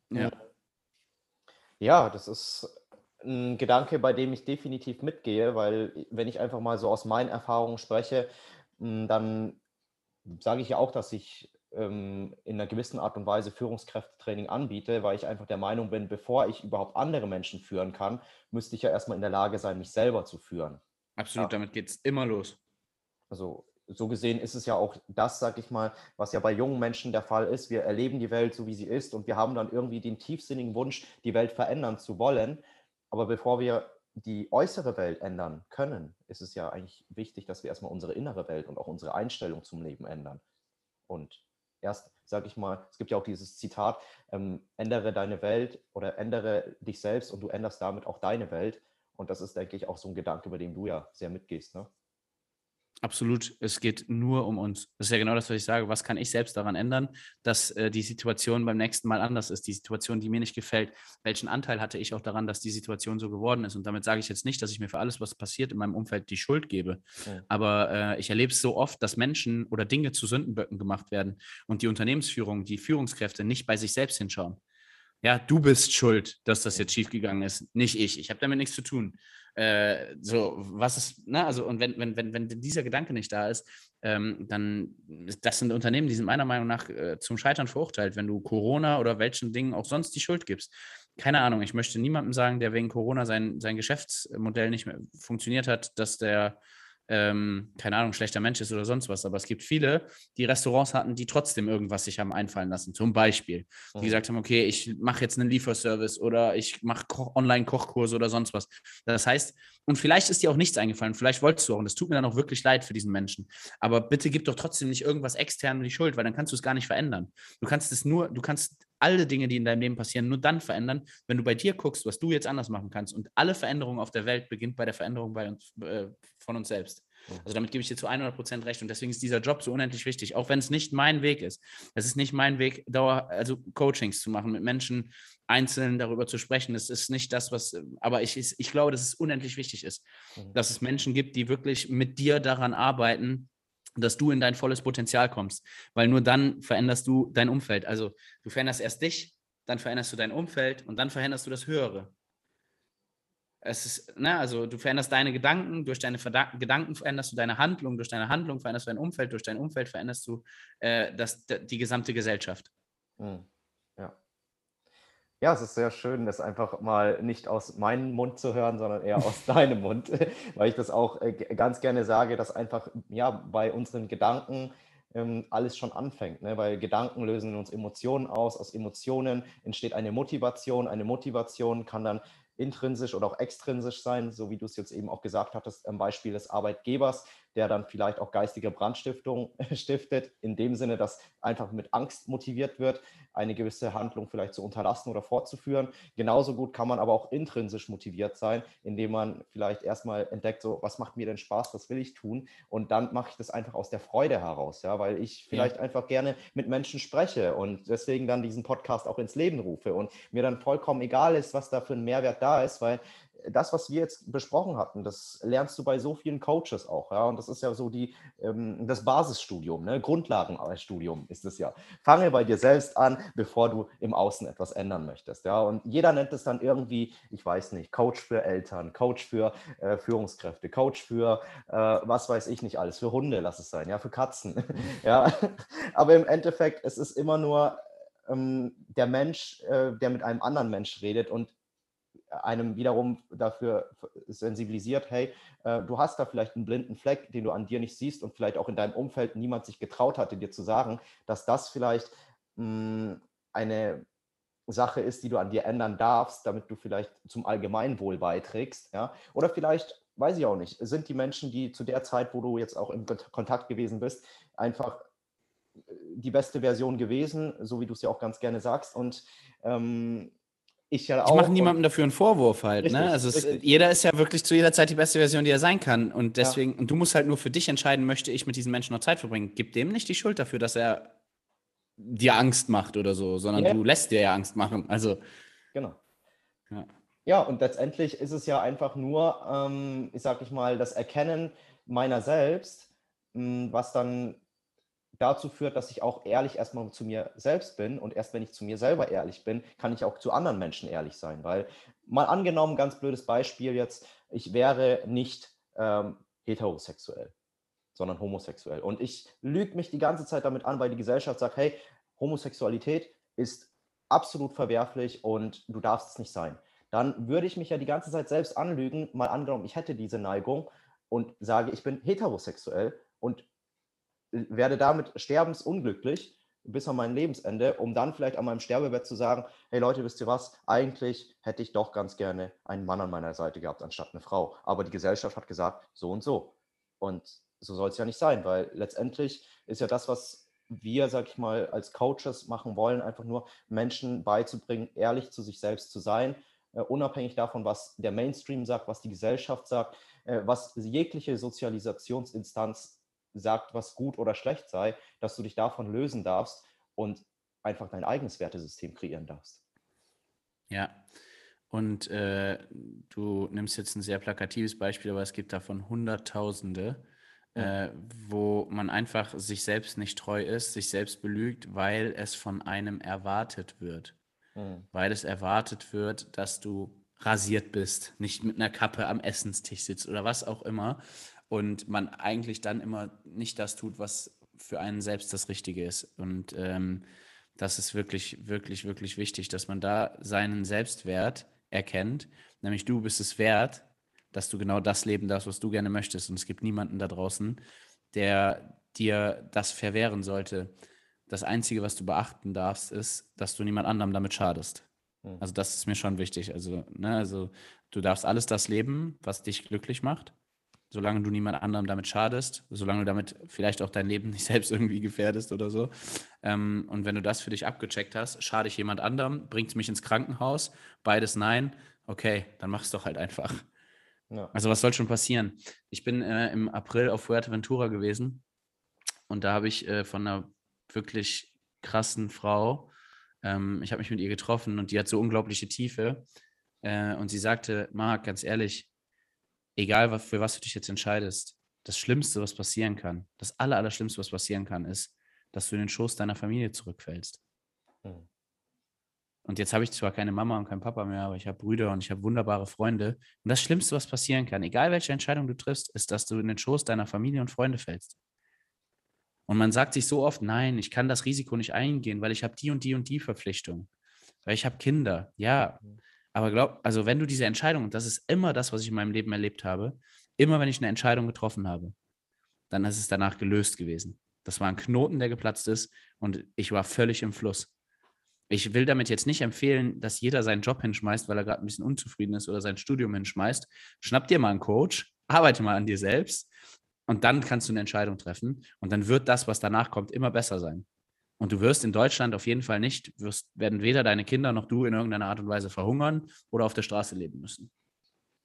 Ja. Ja, das ist ein Gedanke, bei dem ich definitiv mitgehe, weil wenn ich einfach mal so aus meinen Erfahrungen spreche, dann sage ich ja auch, dass ich ähm, in einer gewissen Art und Weise Führungskräftetraining anbiete, weil ich einfach der Meinung bin, bevor ich überhaupt andere Menschen führen kann, müsste ich ja erstmal in der Lage sein, mich selber zu führen. Absolut, ja. damit geht es immer los. Also so gesehen ist es ja auch das, sag ich mal, was ja bei jungen Menschen der Fall ist. Wir erleben die Welt so, wie sie ist und wir haben dann irgendwie den tiefsinnigen Wunsch, die Welt verändern zu wollen. Aber bevor wir die äußere Welt ändern können, ist es ja eigentlich wichtig, dass wir erstmal unsere innere Welt und auch unsere Einstellung zum Leben ändern. Und erst, sage ich mal, es gibt ja auch dieses Zitat, ähm, ändere deine Welt oder ändere dich selbst und du änderst damit auch deine Welt. Und das ist, denke ich, auch so ein Gedanke, über den du ja sehr mitgehst. Ne? Absolut. Es geht nur um uns. Das ist ja genau das, was ich sage. Was kann ich selbst daran ändern, dass äh, die Situation beim nächsten Mal anders ist? Die Situation, die mir nicht gefällt. Welchen Anteil hatte ich auch daran, dass die Situation so geworden ist? Und damit sage ich jetzt nicht, dass ich mir für alles, was passiert in meinem Umfeld, die Schuld gebe. Ja. Aber äh, ich erlebe es so oft, dass Menschen oder Dinge zu Sündenböcken gemacht werden und die Unternehmensführung, die Führungskräfte nicht bei sich selbst hinschauen. Ja, du bist schuld, dass das jetzt schiefgegangen ist, nicht ich. Ich habe damit nichts zu tun. Äh, so, was ist, ne, also, und wenn, wenn, wenn, wenn dieser Gedanke nicht da ist, ähm, dann, das sind Unternehmen, die sind meiner Meinung nach äh, zum Scheitern verurteilt, wenn du Corona oder welchen Dingen auch sonst die Schuld gibst. Keine Ahnung, ich möchte niemandem sagen, der wegen Corona sein, sein Geschäftsmodell nicht mehr funktioniert hat, dass der ähm, keine Ahnung, schlechter Mensch ist oder sonst was. Aber es gibt viele, die Restaurants hatten, die trotzdem irgendwas sich haben einfallen lassen. Zum Beispiel, die mhm. gesagt haben, okay, ich mache jetzt einen Lieferservice oder ich mache Online-Kochkurse oder sonst was. Das heißt, und vielleicht ist dir auch nichts eingefallen, vielleicht wolltest du auch, und das tut mir dann auch wirklich leid für diesen Menschen. Aber bitte gib doch trotzdem nicht irgendwas extern die Schuld, weil dann kannst du es gar nicht verändern. Du kannst es nur, du kannst alle Dinge, die in deinem Leben passieren, nur dann verändern, wenn du bei dir guckst, was du jetzt anders machen kannst. Und alle Veränderungen auf der Welt beginnt bei der Veränderung bei uns, äh, von uns selbst. Also damit gebe ich dir zu 100 Prozent recht und deswegen ist dieser Job so unendlich wichtig, auch wenn es nicht mein Weg ist. Es ist nicht mein Weg, Dauer, also Coachings zu machen, mit Menschen einzeln darüber zu sprechen. Es ist nicht das, was, aber ich, ich glaube, dass es unendlich wichtig ist, mhm. dass es Menschen gibt, die wirklich mit dir daran arbeiten, dass du in dein volles Potenzial kommst, weil nur dann veränderst du dein Umfeld. Also du veränderst erst dich, dann veränderst du dein Umfeld und dann veränderst du das Höhere. Es ist, ne, also du veränderst deine Gedanken, durch deine Verda Gedanken veränderst du deine Handlung, durch deine Handlung veränderst du dein Umfeld, durch dein Umfeld veränderst du äh, das, die gesamte Gesellschaft. Hm. Ja. Es ist sehr schön, das einfach mal nicht aus meinem Mund zu hören, sondern eher aus <laughs> deinem Mund, <laughs> weil ich das auch äh, ganz gerne sage, dass einfach ja bei unseren Gedanken ähm, alles schon anfängt, ne? weil Gedanken lösen in uns Emotionen aus, aus Emotionen entsteht eine Motivation, eine Motivation kann dann intrinsisch oder auch extrinsisch sein, so wie du es jetzt eben auch gesagt hattest, am Beispiel des Arbeitgebers der dann vielleicht auch geistige Brandstiftung <laughs> stiftet, in dem Sinne, dass einfach mit Angst motiviert wird, eine gewisse Handlung vielleicht zu unterlassen oder fortzuführen. Genauso gut kann man aber auch intrinsisch motiviert sein, indem man vielleicht erstmal entdeckt, so, was macht mir denn Spaß, was will ich tun? Und dann mache ich das einfach aus der Freude heraus, ja, weil ich vielleicht ja. einfach gerne mit Menschen spreche und deswegen dann diesen Podcast auch ins Leben rufe und mir dann vollkommen egal ist, was da für ein Mehrwert da ist, weil das, was wir jetzt besprochen hatten, das lernst du bei so vielen Coaches auch. Ja? Und das ist ja so die, ähm, das Basisstudium, ne? Grundlagenstudium ist es ja. Fange bei dir selbst an, bevor du im Außen etwas ändern möchtest. Ja? Und jeder nennt es dann irgendwie, ich weiß nicht, Coach für Eltern, Coach für äh, Führungskräfte, Coach für äh, was weiß ich nicht alles, für Hunde, lass es sein, ja, für Katzen. <laughs> ja? Aber im Endeffekt, es ist immer nur ähm, der Mensch, äh, der mit einem anderen Mensch redet und einem wiederum dafür sensibilisiert, hey, äh, du hast da vielleicht einen blinden Fleck, den du an dir nicht siehst und vielleicht auch in deinem Umfeld niemand sich getraut hatte, dir zu sagen, dass das vielleicht mh, hm, eine Sache ist, die du an dir ändern darfst, damit du vielleicht zum Allgemeinwohl beiträgst. Ja? Oder vielleicht, weiß ich auch nicht, sind die Menschen, die zu der Zeit, wo du jetzt auch im Kontakt gewesen bist, einfach äh, die beste Version gewesen, so wie du es ja auch ganz gerne sagst. Und ähm, ich ja auch. Ich mache niemandem dafür einen Vorwurf halt. Ne? Richtig, ne? Also es, jeder ist ja wirklich zu jeder Zeit die beste Version, die er sein kann. Und deswegen, ja. und du musst halt nur für dich entscheiden, möchte ich mit diesen Menschen noch Zeit verbringen. Gib dem nicht die Schuld dafür, dass er dir Angst macht oder so, sondern ja. du lässt dir ja Angst machen. Also. Genau. Ja. ja, und letztendlich ist es ja einfach nur, ähm, ich sag ich mal, das Erkennen meiner selbst, mh, was dann dazu führt, dass ich auch ehrlich erstmal zu mir selbst bin. Und erst wenn ich zu mir selber ehrlich bin, kann ich auch zu anderen Menschen ehrlich sein, weil mal angenommen, ganz blödes Beispiel jetzt, ich wäre nicht ähm, heterosexuell, sondern homosexuell. Und ich lüge mich die ganze Zeit damit an, weil die Gesellschaft sagt, hey, Homosexualität ist absolut verwerflich und du darfst es nicht sein. Dann würde ich mich ja die ganze Zeit selbst anlügen, mal angenommen, ich hätte diese Neigung und sage, ich bin heterosexuell und werde damit sterbensunglücklich bis an mein Lebensende, um dann vielleicht an meinem Sterbebett zu sagen, hey Leute, wisst ihr was, eigentlich hätte ich doch ganz gerne einen Mann an meiner Seite gehabt, anstatt eine Frau. Aber die Gesellschaft hat gesagt, so und so. Und so soll es ja nicht sein, weil letztendlich ist ja das, was wir, sag ich mal, als Coaches machen wollen, einfach nur Menschen beizubringen, ehrlich zu sich selbst zu sein, äh, unabhängig davon, was der Mainstream sagt, was die Gesellschaft sagt, äh, was jegliche Sozialisationsinstanz sagt, was gut oder schlecht sei, dass du dich davon lösen darfst und einfach dein eigenes Wertesystem kreieren darfst. Ja, und äh, du nimmst jetzt ein sehr plakatives Beispiel, aber es gibt davon Hunderttausende, äh, wo man einfach sich selbst nicht treu ist, sich selbst belügt, weil es von einem erwartet wird. Mhm. Weil es erwartet wird, dass du rasiert bist, nicht mit einer Kappe am Essenstisch sitzt oder was auch immer. Und man eigentlich dann immer nicht das tut, was für einen selbst das Richtige ist. Und ähm, das ist wirklich, wirklich, wirklich wichtig, dass man da seinen Selbstwert erkennt. Nämlich du bist es wert, dass du genau das leben darfst, was du gerne möchtest. Und es gibt niemanden da draußen, der dir das verwehren sollte. Das Einzige, was du beachten darfst, ist, dass du niemand anderem damit schadest. Hm. Also das ist mir schon wichtig. Also, ne, also du darfst alles das leben, was dich glücklich macht, solange du niemand anderem damit schadest, solange du damit vielleicht auch dein Leben <laughs> nicht selbst irgendwie gefährdest oder so. Ähm, und wenn du das für dich abgecheckt hast, schade ich jemand anderem, bringt es mich ins Krankenhaus, beides nein, okay, dann mach es doch halt einfach. Ja. Also was soll schon passieren? Ich bin äh, im April auf Fuerteventura gewesen und da habe ich äh, von einer wirklich krassen Frau, ähm, ich habe mich mit ihr getroffen und die hat so unglaubliche Tiefe äh, und sie sagte, Marc, ganz ehrlich, egal für was du dich jetzt entscheidest, das Schlimmste, was passieren kann, das Aller, Allerschlimmste, was passieren kann, ist, dass du in den Schoß deiner Familie zurückfällst. Mhm. Und jetzt habe ich zwar keine Mama und keinen Papa mehr, aber ich habe Brüder und ich habe wunderbare Freunde. Und das Schlimmste, was passieren kann, egal welche Entscheidung du triffst, ist, dass du in den Schoß deiner Familie und Freunde fällst. Und man sagt sich so oft, nein, ich kann das Risiko nicht eingehen, weil ich habe die und die und die Verpflichtung. Weil ich habe Kinder. Ja, mhm. Aber glaub, also wenn du diese Entscheidung, und das ist immer das, was ich in meinem Leben erlebt habe, immer wenn ich eine Entscheidung getroffen habe, dann ist es danach gelöst gewesen. Das war ein Knoten, der geplatzt ist und ich war völlig im Fluss ich will damit jetzt nicht empfehlen, dass jeder seinen Job hinschmeißt, weil er gerade ein bisschen unzufrieden ist oder sein Studium hinschmeißt. Schnapp dir mal einen Coach, arbeite mal an dir selbst und dann kannst du eine Entscheidung treffen und dann wird das, was danach kommt, immer besser sein. Und du wirst in Deutschland auf jeden Fall nicht, wirst, werden weder deine Kinder noch du in irgendeiner Art und Weise verhungern oder auf der Straße leben müssen.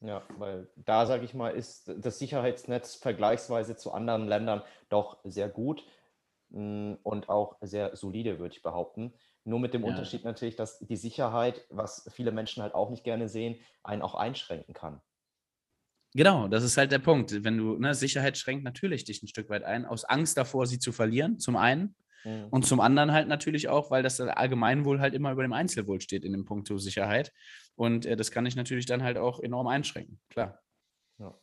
Ja, weil da, sage ich mal, ist das Sicherheitsnetz vergleichsweise zu anderen Ländern doch sehr gut mm, und auch sehr solide, würde ich behaupten. Nur mit dem ja. Unterschied natürlich, dass die Sicherheit, was viele Menschen halt auch nicht gerne sehen, einen auch einschränken kann. Genau, das ist halt der Punkt. Wenn du, ne, Sicherheit schränkt natürlich dich ein Stück weit ein, aus Angst davor, sie zu verlieren, zum einen. Mhm. Und zum anderen halt natürlich auch, weil das Allgemeinwohl halt immer über dem Einzelwohl steht in dem Punkt Sicherheit. Und äh, das kann dich natürlich dann halt auch enorm einschränken, klar. Ja.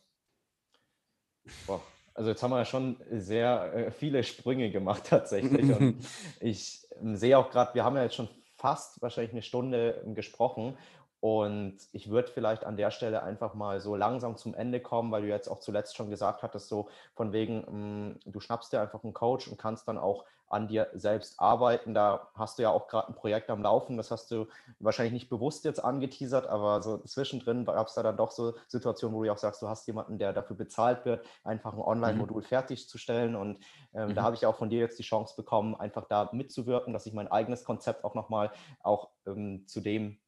Boah, also jetzt haben wir ja schon sehr äh, viele Sprünge gemacht <laughs> tatsächlich. Und <laughs> ich ähm, sehe auch gerade, wir haben ja jetzt schon fast wahrscheinlich eine Stunde ähm, gesprochen. Und ich würde vielleicht an der Stelle einfach mal so langsam zum Ende kommen, weil du jetzt auch zuletzt schon gesagt hattest, so von wegen, mm, du schnappst dir einfach einen Coach und kannst dann auch an dir selbst arbeiten. Da hast du ja auch gerade ein Projekt am Laufen, das hast du wahrscheinlich nicht bewusst jetzt angeteasert, aber so zwischendrin gab es da dann doch so Situationen, wo du auch sagst, du hast jemanden, der dafür bezahlt wird, einfach ein Online-Modul mhm. fertigzustellen. Und ähm, mhm. da habe ich auch von dir jetzt die Chance bekommen, einfach da mitzuwirken, dass ich mein eigenes Konzept auch nochmal auch ähm, zu dem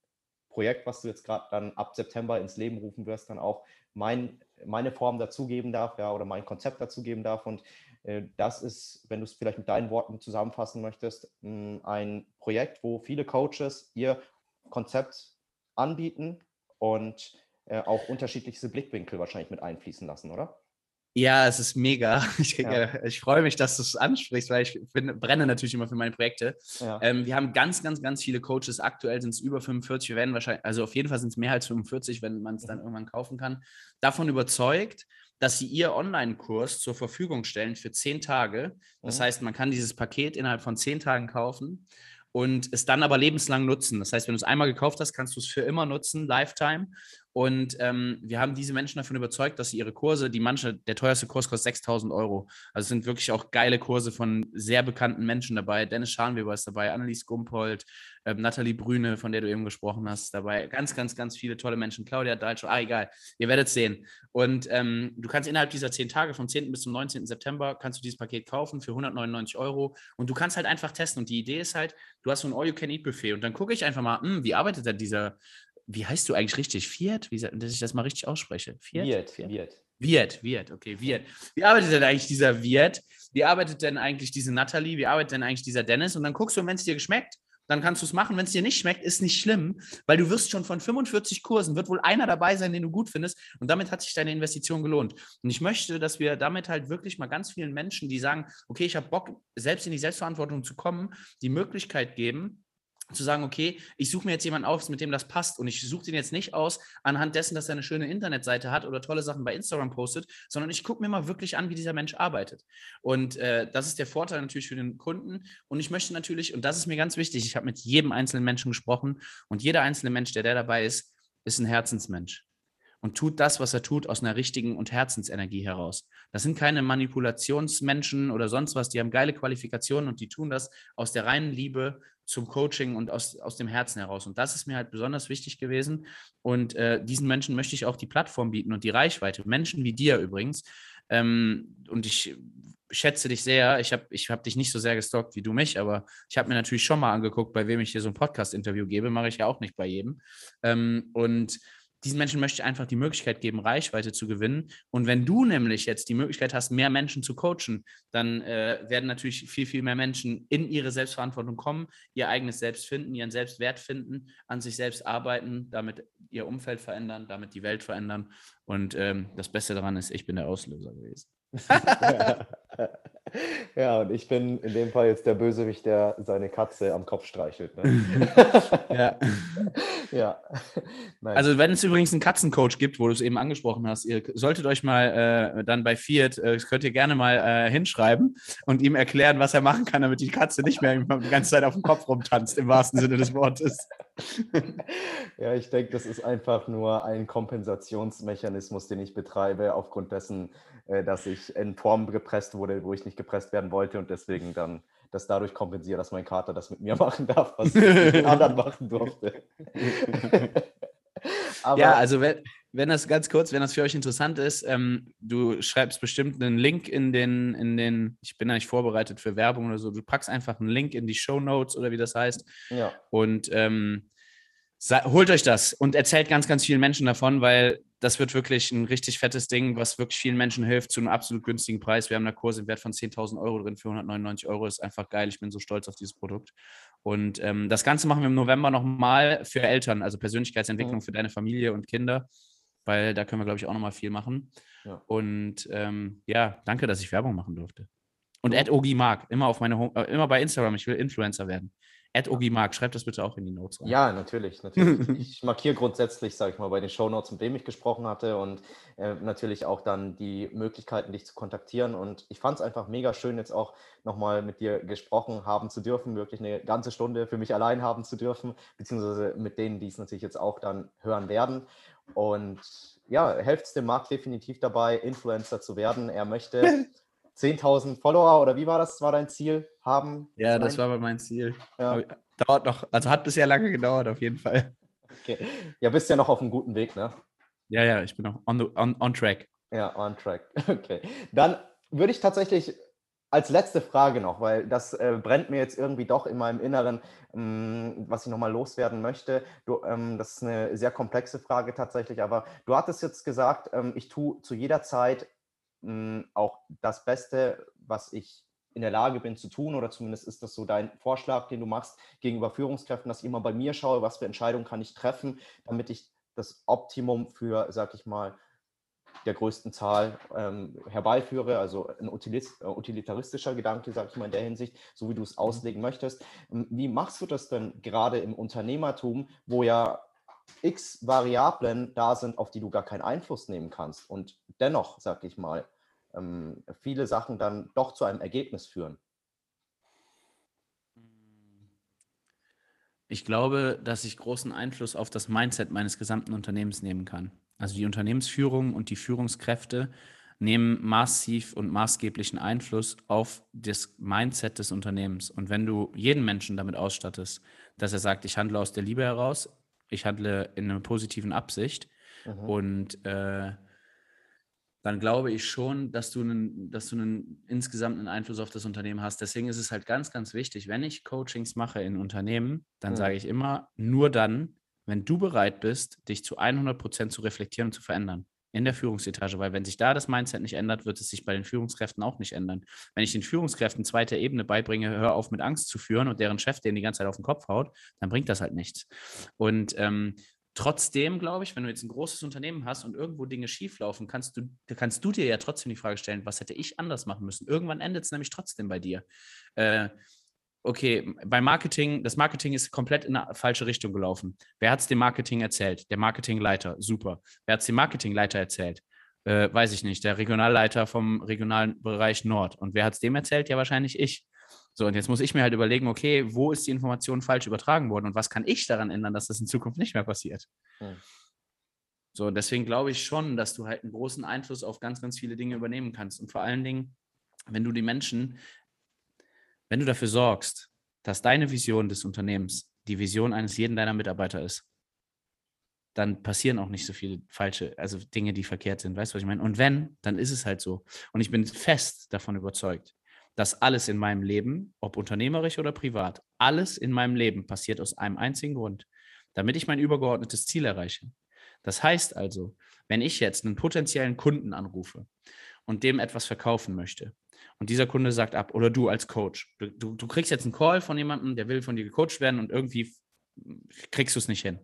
Projekt, was du jetzt gerade dann ab September ins Leben rufen wirst, dann auch mein, meine Form dazugeben darf, ja, oder mein Konzept dazugeben darf. Und äh, das ist, wenn du es vielleicht mit deinen Worten zusammenfassen möchtest, ein Projekt, wo viele Coaches ihr Konzept anbieten und äh, auch unterschiedlichste Blickwinkel wahrscheinlich mit einfließen lassen, oder? Ja, es ist mega. <laughs> Ich, ja. ich freue mich, dass du es ansprichst, weil ich bin, brenne natürlich immer für meine Projekte. Ja. Ähm, wir haben ganz, ganz, ganz viele Coaches. Aktuell sind es über 45. Wir werden wahrscheinlich, also auf jeden Fall sind es mehr als 45, wenn man es dann mhm. irgendwann kaufen kann. Davon überzeugt, dass sie ihr Online-Kurs zur Verfügung stellen für zehn Tage. Das mhm. heißt, man kann dieses Paket innerhalb von zehn Tagen kaufen und es dann aber lebenslang nutzen. Das heißt, wenn du es einmal gekauft hast, kannst du es für immer nutzen, Lifetime. Und ähm, wir haben diese Menschen davon überzeugt, dass sie ihre Kurse, die manche, der teuerste Kurs kostet 6000 Euro. Also es sind wirklich auch geile Kurse von sehr bekannten Menschen dabei. Dennis Scharnweber ist dabei, Annelies Gumpold, ähm, Nathalie Brüne, von der du eben gesprochen hast, dabei. Ganz, ganz, ganz viele tolle Menschen. Claudia Deitsch, ah, egal. Ihr werdet sehen. Und ähm, du kannst innerhalb dieser zehn Tage, vom 10. bis zum 19. September, kannst du dieses Paket kaufen für 199 Euro. Und du kannst halt einfach testen. Und die Idee ist halt, du hast so ein All-You-Can-Eat-Buffet. Und dann gucke ich einfach mal, hm, wie arbeitet denn dieser, wie heißt du eigentlich richtig? Fiat? Wie, dass ich das mal richtig ausspreche. Fiat? Viet, Viet. Wirt, Wirt, okay, Wirt. Wie arbeitet denn eigentlich dieser Wirt? Wie arbeitet denn eigentlich diese Natalie? Wie arbeitet denn eigentlich dieser Dennis? Und dann guckst du, wenn es dir geschmeckt, dann kannst du es machen. Wenn es dir nicht schmeckt, ist nicht schlimm, weil du wirst schon von 45 Kursen, wird wohl einer dabei sein, den du gut findest. Und damit hat sich deine Investition gelohnt. Und ich möchte, dass wir damit halt wirklich mal ganz vielen Menschen, die sagen, okay, ich habe Bock, selbst in die Selbstverantwortung zu kommen, die Möglichkeit geben, zu sagen, okay, ich suche mir jetzt jemanden aus, mit dem das passt und ich suche den jetzt nicht aus anhand dessen, dass er eine schöne Internetseite hat oder tolle Sachen bei Instagram postet, sondern ich gucke mir mal wirklich an, wie dieser Mensch arbeitet. Und äh, das ist der Vorteil natürlich für den Kunden. Und ich möchte natürlich, und das ist mir ganz wichtig, ich habe mit jedem einzelnen Menschen gesprochen und jeder einzelne Mensch, der, der dabei ist, ist ein Herzensmensch und tut das, was er tut, aus einer richtigen und Herzensenergie heraus. Das sind keine Manipulationsmenschen oder sonst was, die haben geile Qualifikationen und die tun das aus der reinen Liebe zum Coaching und aus, aus dem Herzen heraus. Und das ist mir halt besonders wichtig gewesen. Und äh, diesen Menschen möchte ich auch die Plattform bieten und die Reichweite. Menschen wie dir übrigens. Ähm, und ich schätze dich sehr. Ich habe ich hab dich nicht so sehr gestalkt wie du mich, aber ich habe mir natürlich schon mal angeguckt, bei wem ich hier so ein Podcast-Interview gebe. Mache ich ja auch nicht bei jedem. Ähm, und diesen Menschen möchte ich einfach die Möglichkeit geben, Reichweite zu gewinnen. Und wenn du nämlich jetzt die Möglichkeit hast, mehr Menschen zu coachen, dann äh, werden natürlich viel, viel mehr Menschen in ihre Selbstverantwortung kommen, ihr eigenes Selbst finden, ihren Selbstwert finden, an sich selbst arbeiten, damit ihr Umfeld verändern, damit die Welt verändern. Und ähm, das Beste daran ist, ich bin der Auslöser gewesen. <laughs> <laughs> Ja, und ich bin in dem Fall jetzt der Bösewicht, der seine Katze am Kopf streichelt. Ne? <laughs> ja. <laughs> ja. Also, wenn es übrigens einen Katzencoach gibt, wo du es eben angesprochen hast, ihr solltet euch mal äh, dann bei Fiat, äh, könnt ihr gerne mal äh, hinschreiben und ihm erklären, was er machen kann, damit die Katze nicht mehr die ganze Zeit auf dem Kopf rumtanzt, im wahrsten Sinne des Wortes. <laughs> ja, ich denke, das ist einfach nur ein Kompensationsmechanismus, den ich betreibe, aufgrund dessen, äh, dass ich in Form gepresst wurde, wo ich nicht gepresst werden wollte und deswegen dann das dadurch kompensiere, dass mein Kater das mit mir <laughs> machen darf, was ich mit anderen machen durfte. <laughs> ja, also wenn, wenn das ganz kurz, wenn das für euch interessant ist, ähm, du schreibst bestimmt einen Link in den, in den, ich bin ja nicht vorbereitet für Werbung oder so, du packst einfach einen Link in die Show Notes oder wie das heißt. Ja. Und ähm, holt euch das und erzählt ganz, ganz vielen Menschen davon, weil das wird wirklich ein richtig fettes Ding, was wirklich vielen Menschen hilft zu einem absolut günstigen Preis. Wir haben da Kurse im Wert von 10.000 Euro drin für 199 Euro. Ist einfach geil. Ich bin so stolz auf dieses Produkt. Und ähm, das Ganze machen wir im November nochmal für Eltern, also Persönlichkeitsentwicklung ja. für deine Familie und Kinder, weil da können wir, glaube ich, auch nochmal viel machen. Ja. Und ähm, ja, danke, dass ich Werbung machen durfte. Und Ed Ogi Mark, immer auf meine Home, äh, immer bei Instagram. Ich will Influencer werden. Ed Ogimark, schreib das bitte auch in die Notes rein. Ja, natürlich. natürlich. <laughs> ich markiere grundsätzlich, sage ich mal, bei den Shownotes, mit wem ich gesprochen hatte und äh, natürlich auch dann die Möglichkeiten, dich zu kontaktieren. Und ich fand es einfach mega schön, jetzt auch nochmal mit dir gesprochen haben zu dürfen, wirklich eine ganze Stunde für mich allein haben zu dürfen, beziehungsweise mit denen, die es natürlich jetzt auch dann hören werden. Und ja, helft es dem Marc definitiv dabei, Influencer zu werden. Er möchte <laughs> 10.000 Follower oder wie war das? War dein Ziel haben? Ja, das war mein Ziel. Ja. Dauert noch, also hat bisher lange gedauert auf jeden Fall. Okay. Ja, bist ja noch auf einem guten Weg, ne? Ja, ja, ich bin noch on, the, on, on track. Ja, on track. <laughs> Okay. Dann würde ich tatsächlich als letzte Frage noch, weil das äh, brennt mir jetzt irgendwie doch in meinem Inneren, ähm, was ich nochmal loswerden möchte. Du, ähm, das ist eine sehr komplexe Frage tatsächlich, aber du hattest jetzt gesagt, ähm, ich tue zu jeder Zeit hm, auch das Beste, was ich in der Lage bin zu tun, oder zumindest ist das so dein Vorschlag, den du machst gegenüber Führungskräften, dass ich immer bei mir schaue, was für Entscheidungen kann ich treffen, damit ich das Optimum für, sag ich mal, der größten Zahl ähm, herbeiführe, also ein äh, utilitaristischer Gedanke, sage ich mal in der Hinsicht, so wie du es mhm. auslegen möchtest. Ähm, wie machst du das denn gerade im Unternehmertum, wo ja x Variablen da sind, auf die du gar keinen Einfluss nehmen kannst und dennoch, sag ich mal, ähm, viele Sachen dann doch zu einem Ergebnis führen. Ich glaube, dass ich großen Einfluss auf das Mindset meines gesamten Unternehmens nehmen kann. Also die Unternehmensführung und die Führungskräfte nehmen massiv und maßgeblichen Einfluss auf das Mindset des Unternehmens. Und wenn du jeden Menschen damit ausstattest, dass er sagt, ich handle aus der Liebe heraus, ich handle in einer positiven Absicht mhm. und äh, dann glaube ich schon, dass du, einen, dass du einen insgesamt einen Einfluss auf das Unternehmen hast. Deswegen ist es halt ganz, ganz wichtig, wenn ich Coachings mache in Unternehmen, dann mhm. sage ich immer, nur dann, wenn du bereit bist, dich zu 100 Prozent zu reflektieren und zu verändern in der Führungsetage, weil wenn sich da das Mindset nicht ändert, wird es sich bei den Führungskräften auch nicht ändern. Wenn ich den Führungskräften zweiter Ebene beibringe, hör auf mit Angst zu führen und deren Chef den die ganze Zeit auf den Kopf haut, dann bringt das halt nichts. Und ähm, trotzdem, glaube ich, wenn du jetzt ein großes Unternehmen hast und irgendwo Dinge schieflaufen, kannst du, kannst du dir ja trotzdem die Frage stellen, was hätte ich anders machen müssen? Irgendwann endet es nämlich trotzdem bei dir. Äh, okay, bei Marketing, das Marketing ist komplett in eine falsche Richtung gelaufen. Wer hat es dem Marketing erzählt? Der Marketingleiter, super. Wer hat es dem Marketingleiter erzählt? Äh, weiß ich nicht, der Regionalleiter vom regionalen Bereich Nord. Und wer hat es dem erzählt? Ja, wahrscheinlich ich. So, und jetzt muss ich mir halt überlegen, okay, wo ist die Information falsch übertragen worden und was kann ich daran ändern, dass das in Zukunft nicht mehr passiert? Hm. So, deswegen glaube ich schon, dass du halt einen großen Einfluss auf ganz, ganz viele Dinge übernehmen kannst. Und vor allen Dingen, wenn du die Menschen wenn du dafür sorgst, dass deine Vision des Unternehmens die Vision eines jeden deiner Mitarbeiter ist, dann passieren auch nicht so viele falsche, also Dinge, die verkehrt sind. Weißt du, was ich meine? Und wenn, dann ist es halt so. Und ich bin fest davon überzeugt, dass alles in meinem Leben, ob unternehmerisch oder privat, alles in meinem Leben passiert aus einem einzigen Grund, damit ich mein übergeordnetes Ziel erreiche. Das heißt also, wenn ich jetzt einen potenziellen Kunden anrufe und dem etwas verkaufen möchte, und dieser Kunde sagt ab oder du als Coach. Du, du, du kriegst jetzt einen Call von jemandem, der will von dir gecoacht werden und irgendwie kriegst du es nicht hin.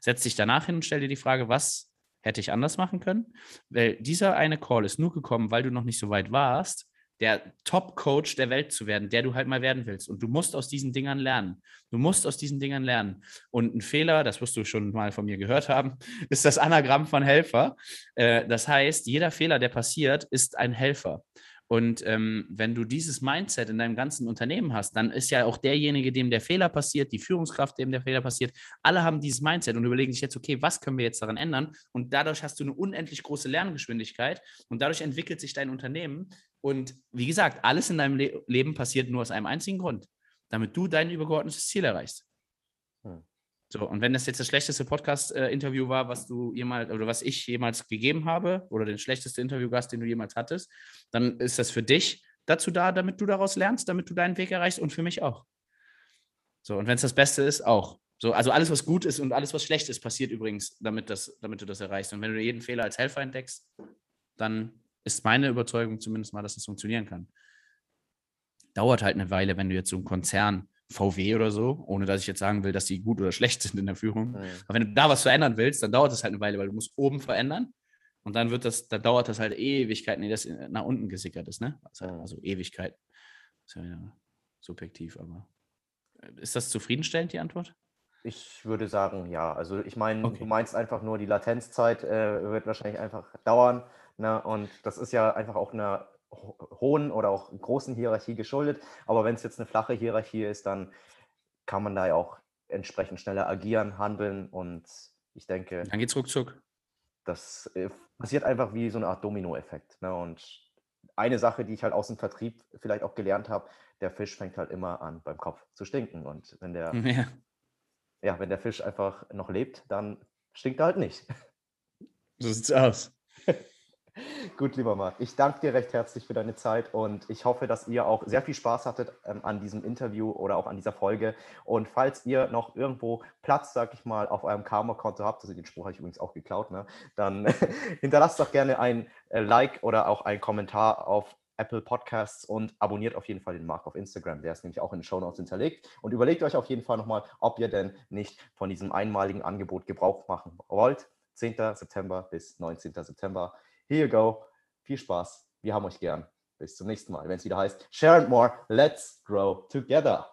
Setz dich danach hin und stell dir die Frage, was hätte ich anders machen können? Weil dieser eine Call ist nur gekommen, weil du noch nicht so weit warst, der Top-Coach der Welt zu werden, der du halt mal werden willst. Und du musst aus diesen Dingern lernen. Du musst aus diesen Dingern lernen. Und ein Fehler, das wirst du schon mal von mir gehört haben, <laughs> ist das Anagramm von Helfer. Äh, das heißt, jeder Fehler, der passiert, ist ein Helfer. Und ähm, wenn du dieses Mindset in deinem ganzen Unternehmen hast, dann ist ja auch derjenige, dem der Fehler passiert, die Führungskraft, dem der Fehler passiert, alle haben dieses Mindset und überlegen sich jetzt, okay, was können wir jetzt daran ändern? Und dadurch hast du eine unendlich große Lerngeschwindigkeit und dadurch entwickelt sich dein Unternehmen. Und wie gesagt, alles in deinem Le Leben passiert nur aus einem einzigen Grund, damit du dein übergeordnetes Ziel erreichst. So, und wenn das jetzt das schlechteste Podcast-Interview war, was du jemals oder was ich jemals gegeben habe, oder der schlechteste Interviewgast, den du jemals hattest, dann ist das für dich dazu da, damit du daraus lernst, damit du deinen Weg erreichst und für mich auch. So, und wenn es das Beste ist, auch. So, also alles, was gut ist und alles, was schlecht ist, passiert übrigens, damit, das, damit du das erreichst. Und wenn du jeden Fehler als Helfer entdeckst, dann ist meine Überzeugung zumindest mal, dass das funktionieren kann. Dauert halt eine Weile, wenn du jetzt so einen Konzern VW oder so, ohne dass ich jetzt sagen will, dass die gut oder schlecht <laughs> sind in der Führung. Mhm. Aber wenn du da was verändern willst, dann dauert das halt eine Weile, weil du musst oben verändern und dann wird das, da dauert das halt Ewigkeiten, nee, das nach unten gesickert ist, ne? Also, also Ewigkeit. ist ja wieder subjektiv, aber ist das zufriedenstellend, die Antwort? Ich würde sagen, ja. Also ich meine, okay. du meinst einfach nur, die Latenzzeit äh, wird wahrscheinlich einfach dauern. Ne? Und das ist ja einfach auch eine hohen oder auch großen Hierarchie geschuldet. Aber wenn es jetzt eine flache Hierarchie ist, dann kann man da ja auch entsprechend schneller agieren, handeln und ich denke. Dann geht's ruckzuck. Das äh, passiert einfach wie so eine Art Dominoeffekt. Ne? Und eine Sache, die ich halt aus dem Vertrieb vielleicht auch gelernt habe, der Fisch fängt halt immer an, beim Kopf zu stinken. Und wenn der, <laughs> ja. ja, wenn der Fisch einfach noch lebt, dann stinkt er halt nicht. So sieht's aus. Gut, lieber Marc, ich danke dir recht herzlich für deine Zeit und ich hoffe, dass ihr auch sehr viel Spaß hattet ähm, an diesem Interview oder auch an dieser Folge. Und falls ihr noch irgendwo Platz, sag ich mal, auf eurem Karma-Konto habt, also den Spruch habe ich übrigens auch geklaut, ne, dann <laughs> hinterlasst doch gerne ein äh, Like oder auch einen Kommentar auf Apple Podcasts und abonniert auf jeden Fall den Marc auf Instagram. Der ist nämlich auch in den Show Notes hinterlegt. Und überlegt euch auf jeden Fall nochmal, ob ihr denn nicht von diesem einmaligen Angebot Gebrauch machen wollt. 10. September bis 19. September Here you go. Viel Spaß. Wir haben euch gern. Bis zum nächsten Mal, wenn es wieder heißt Share and More. Let's grow together.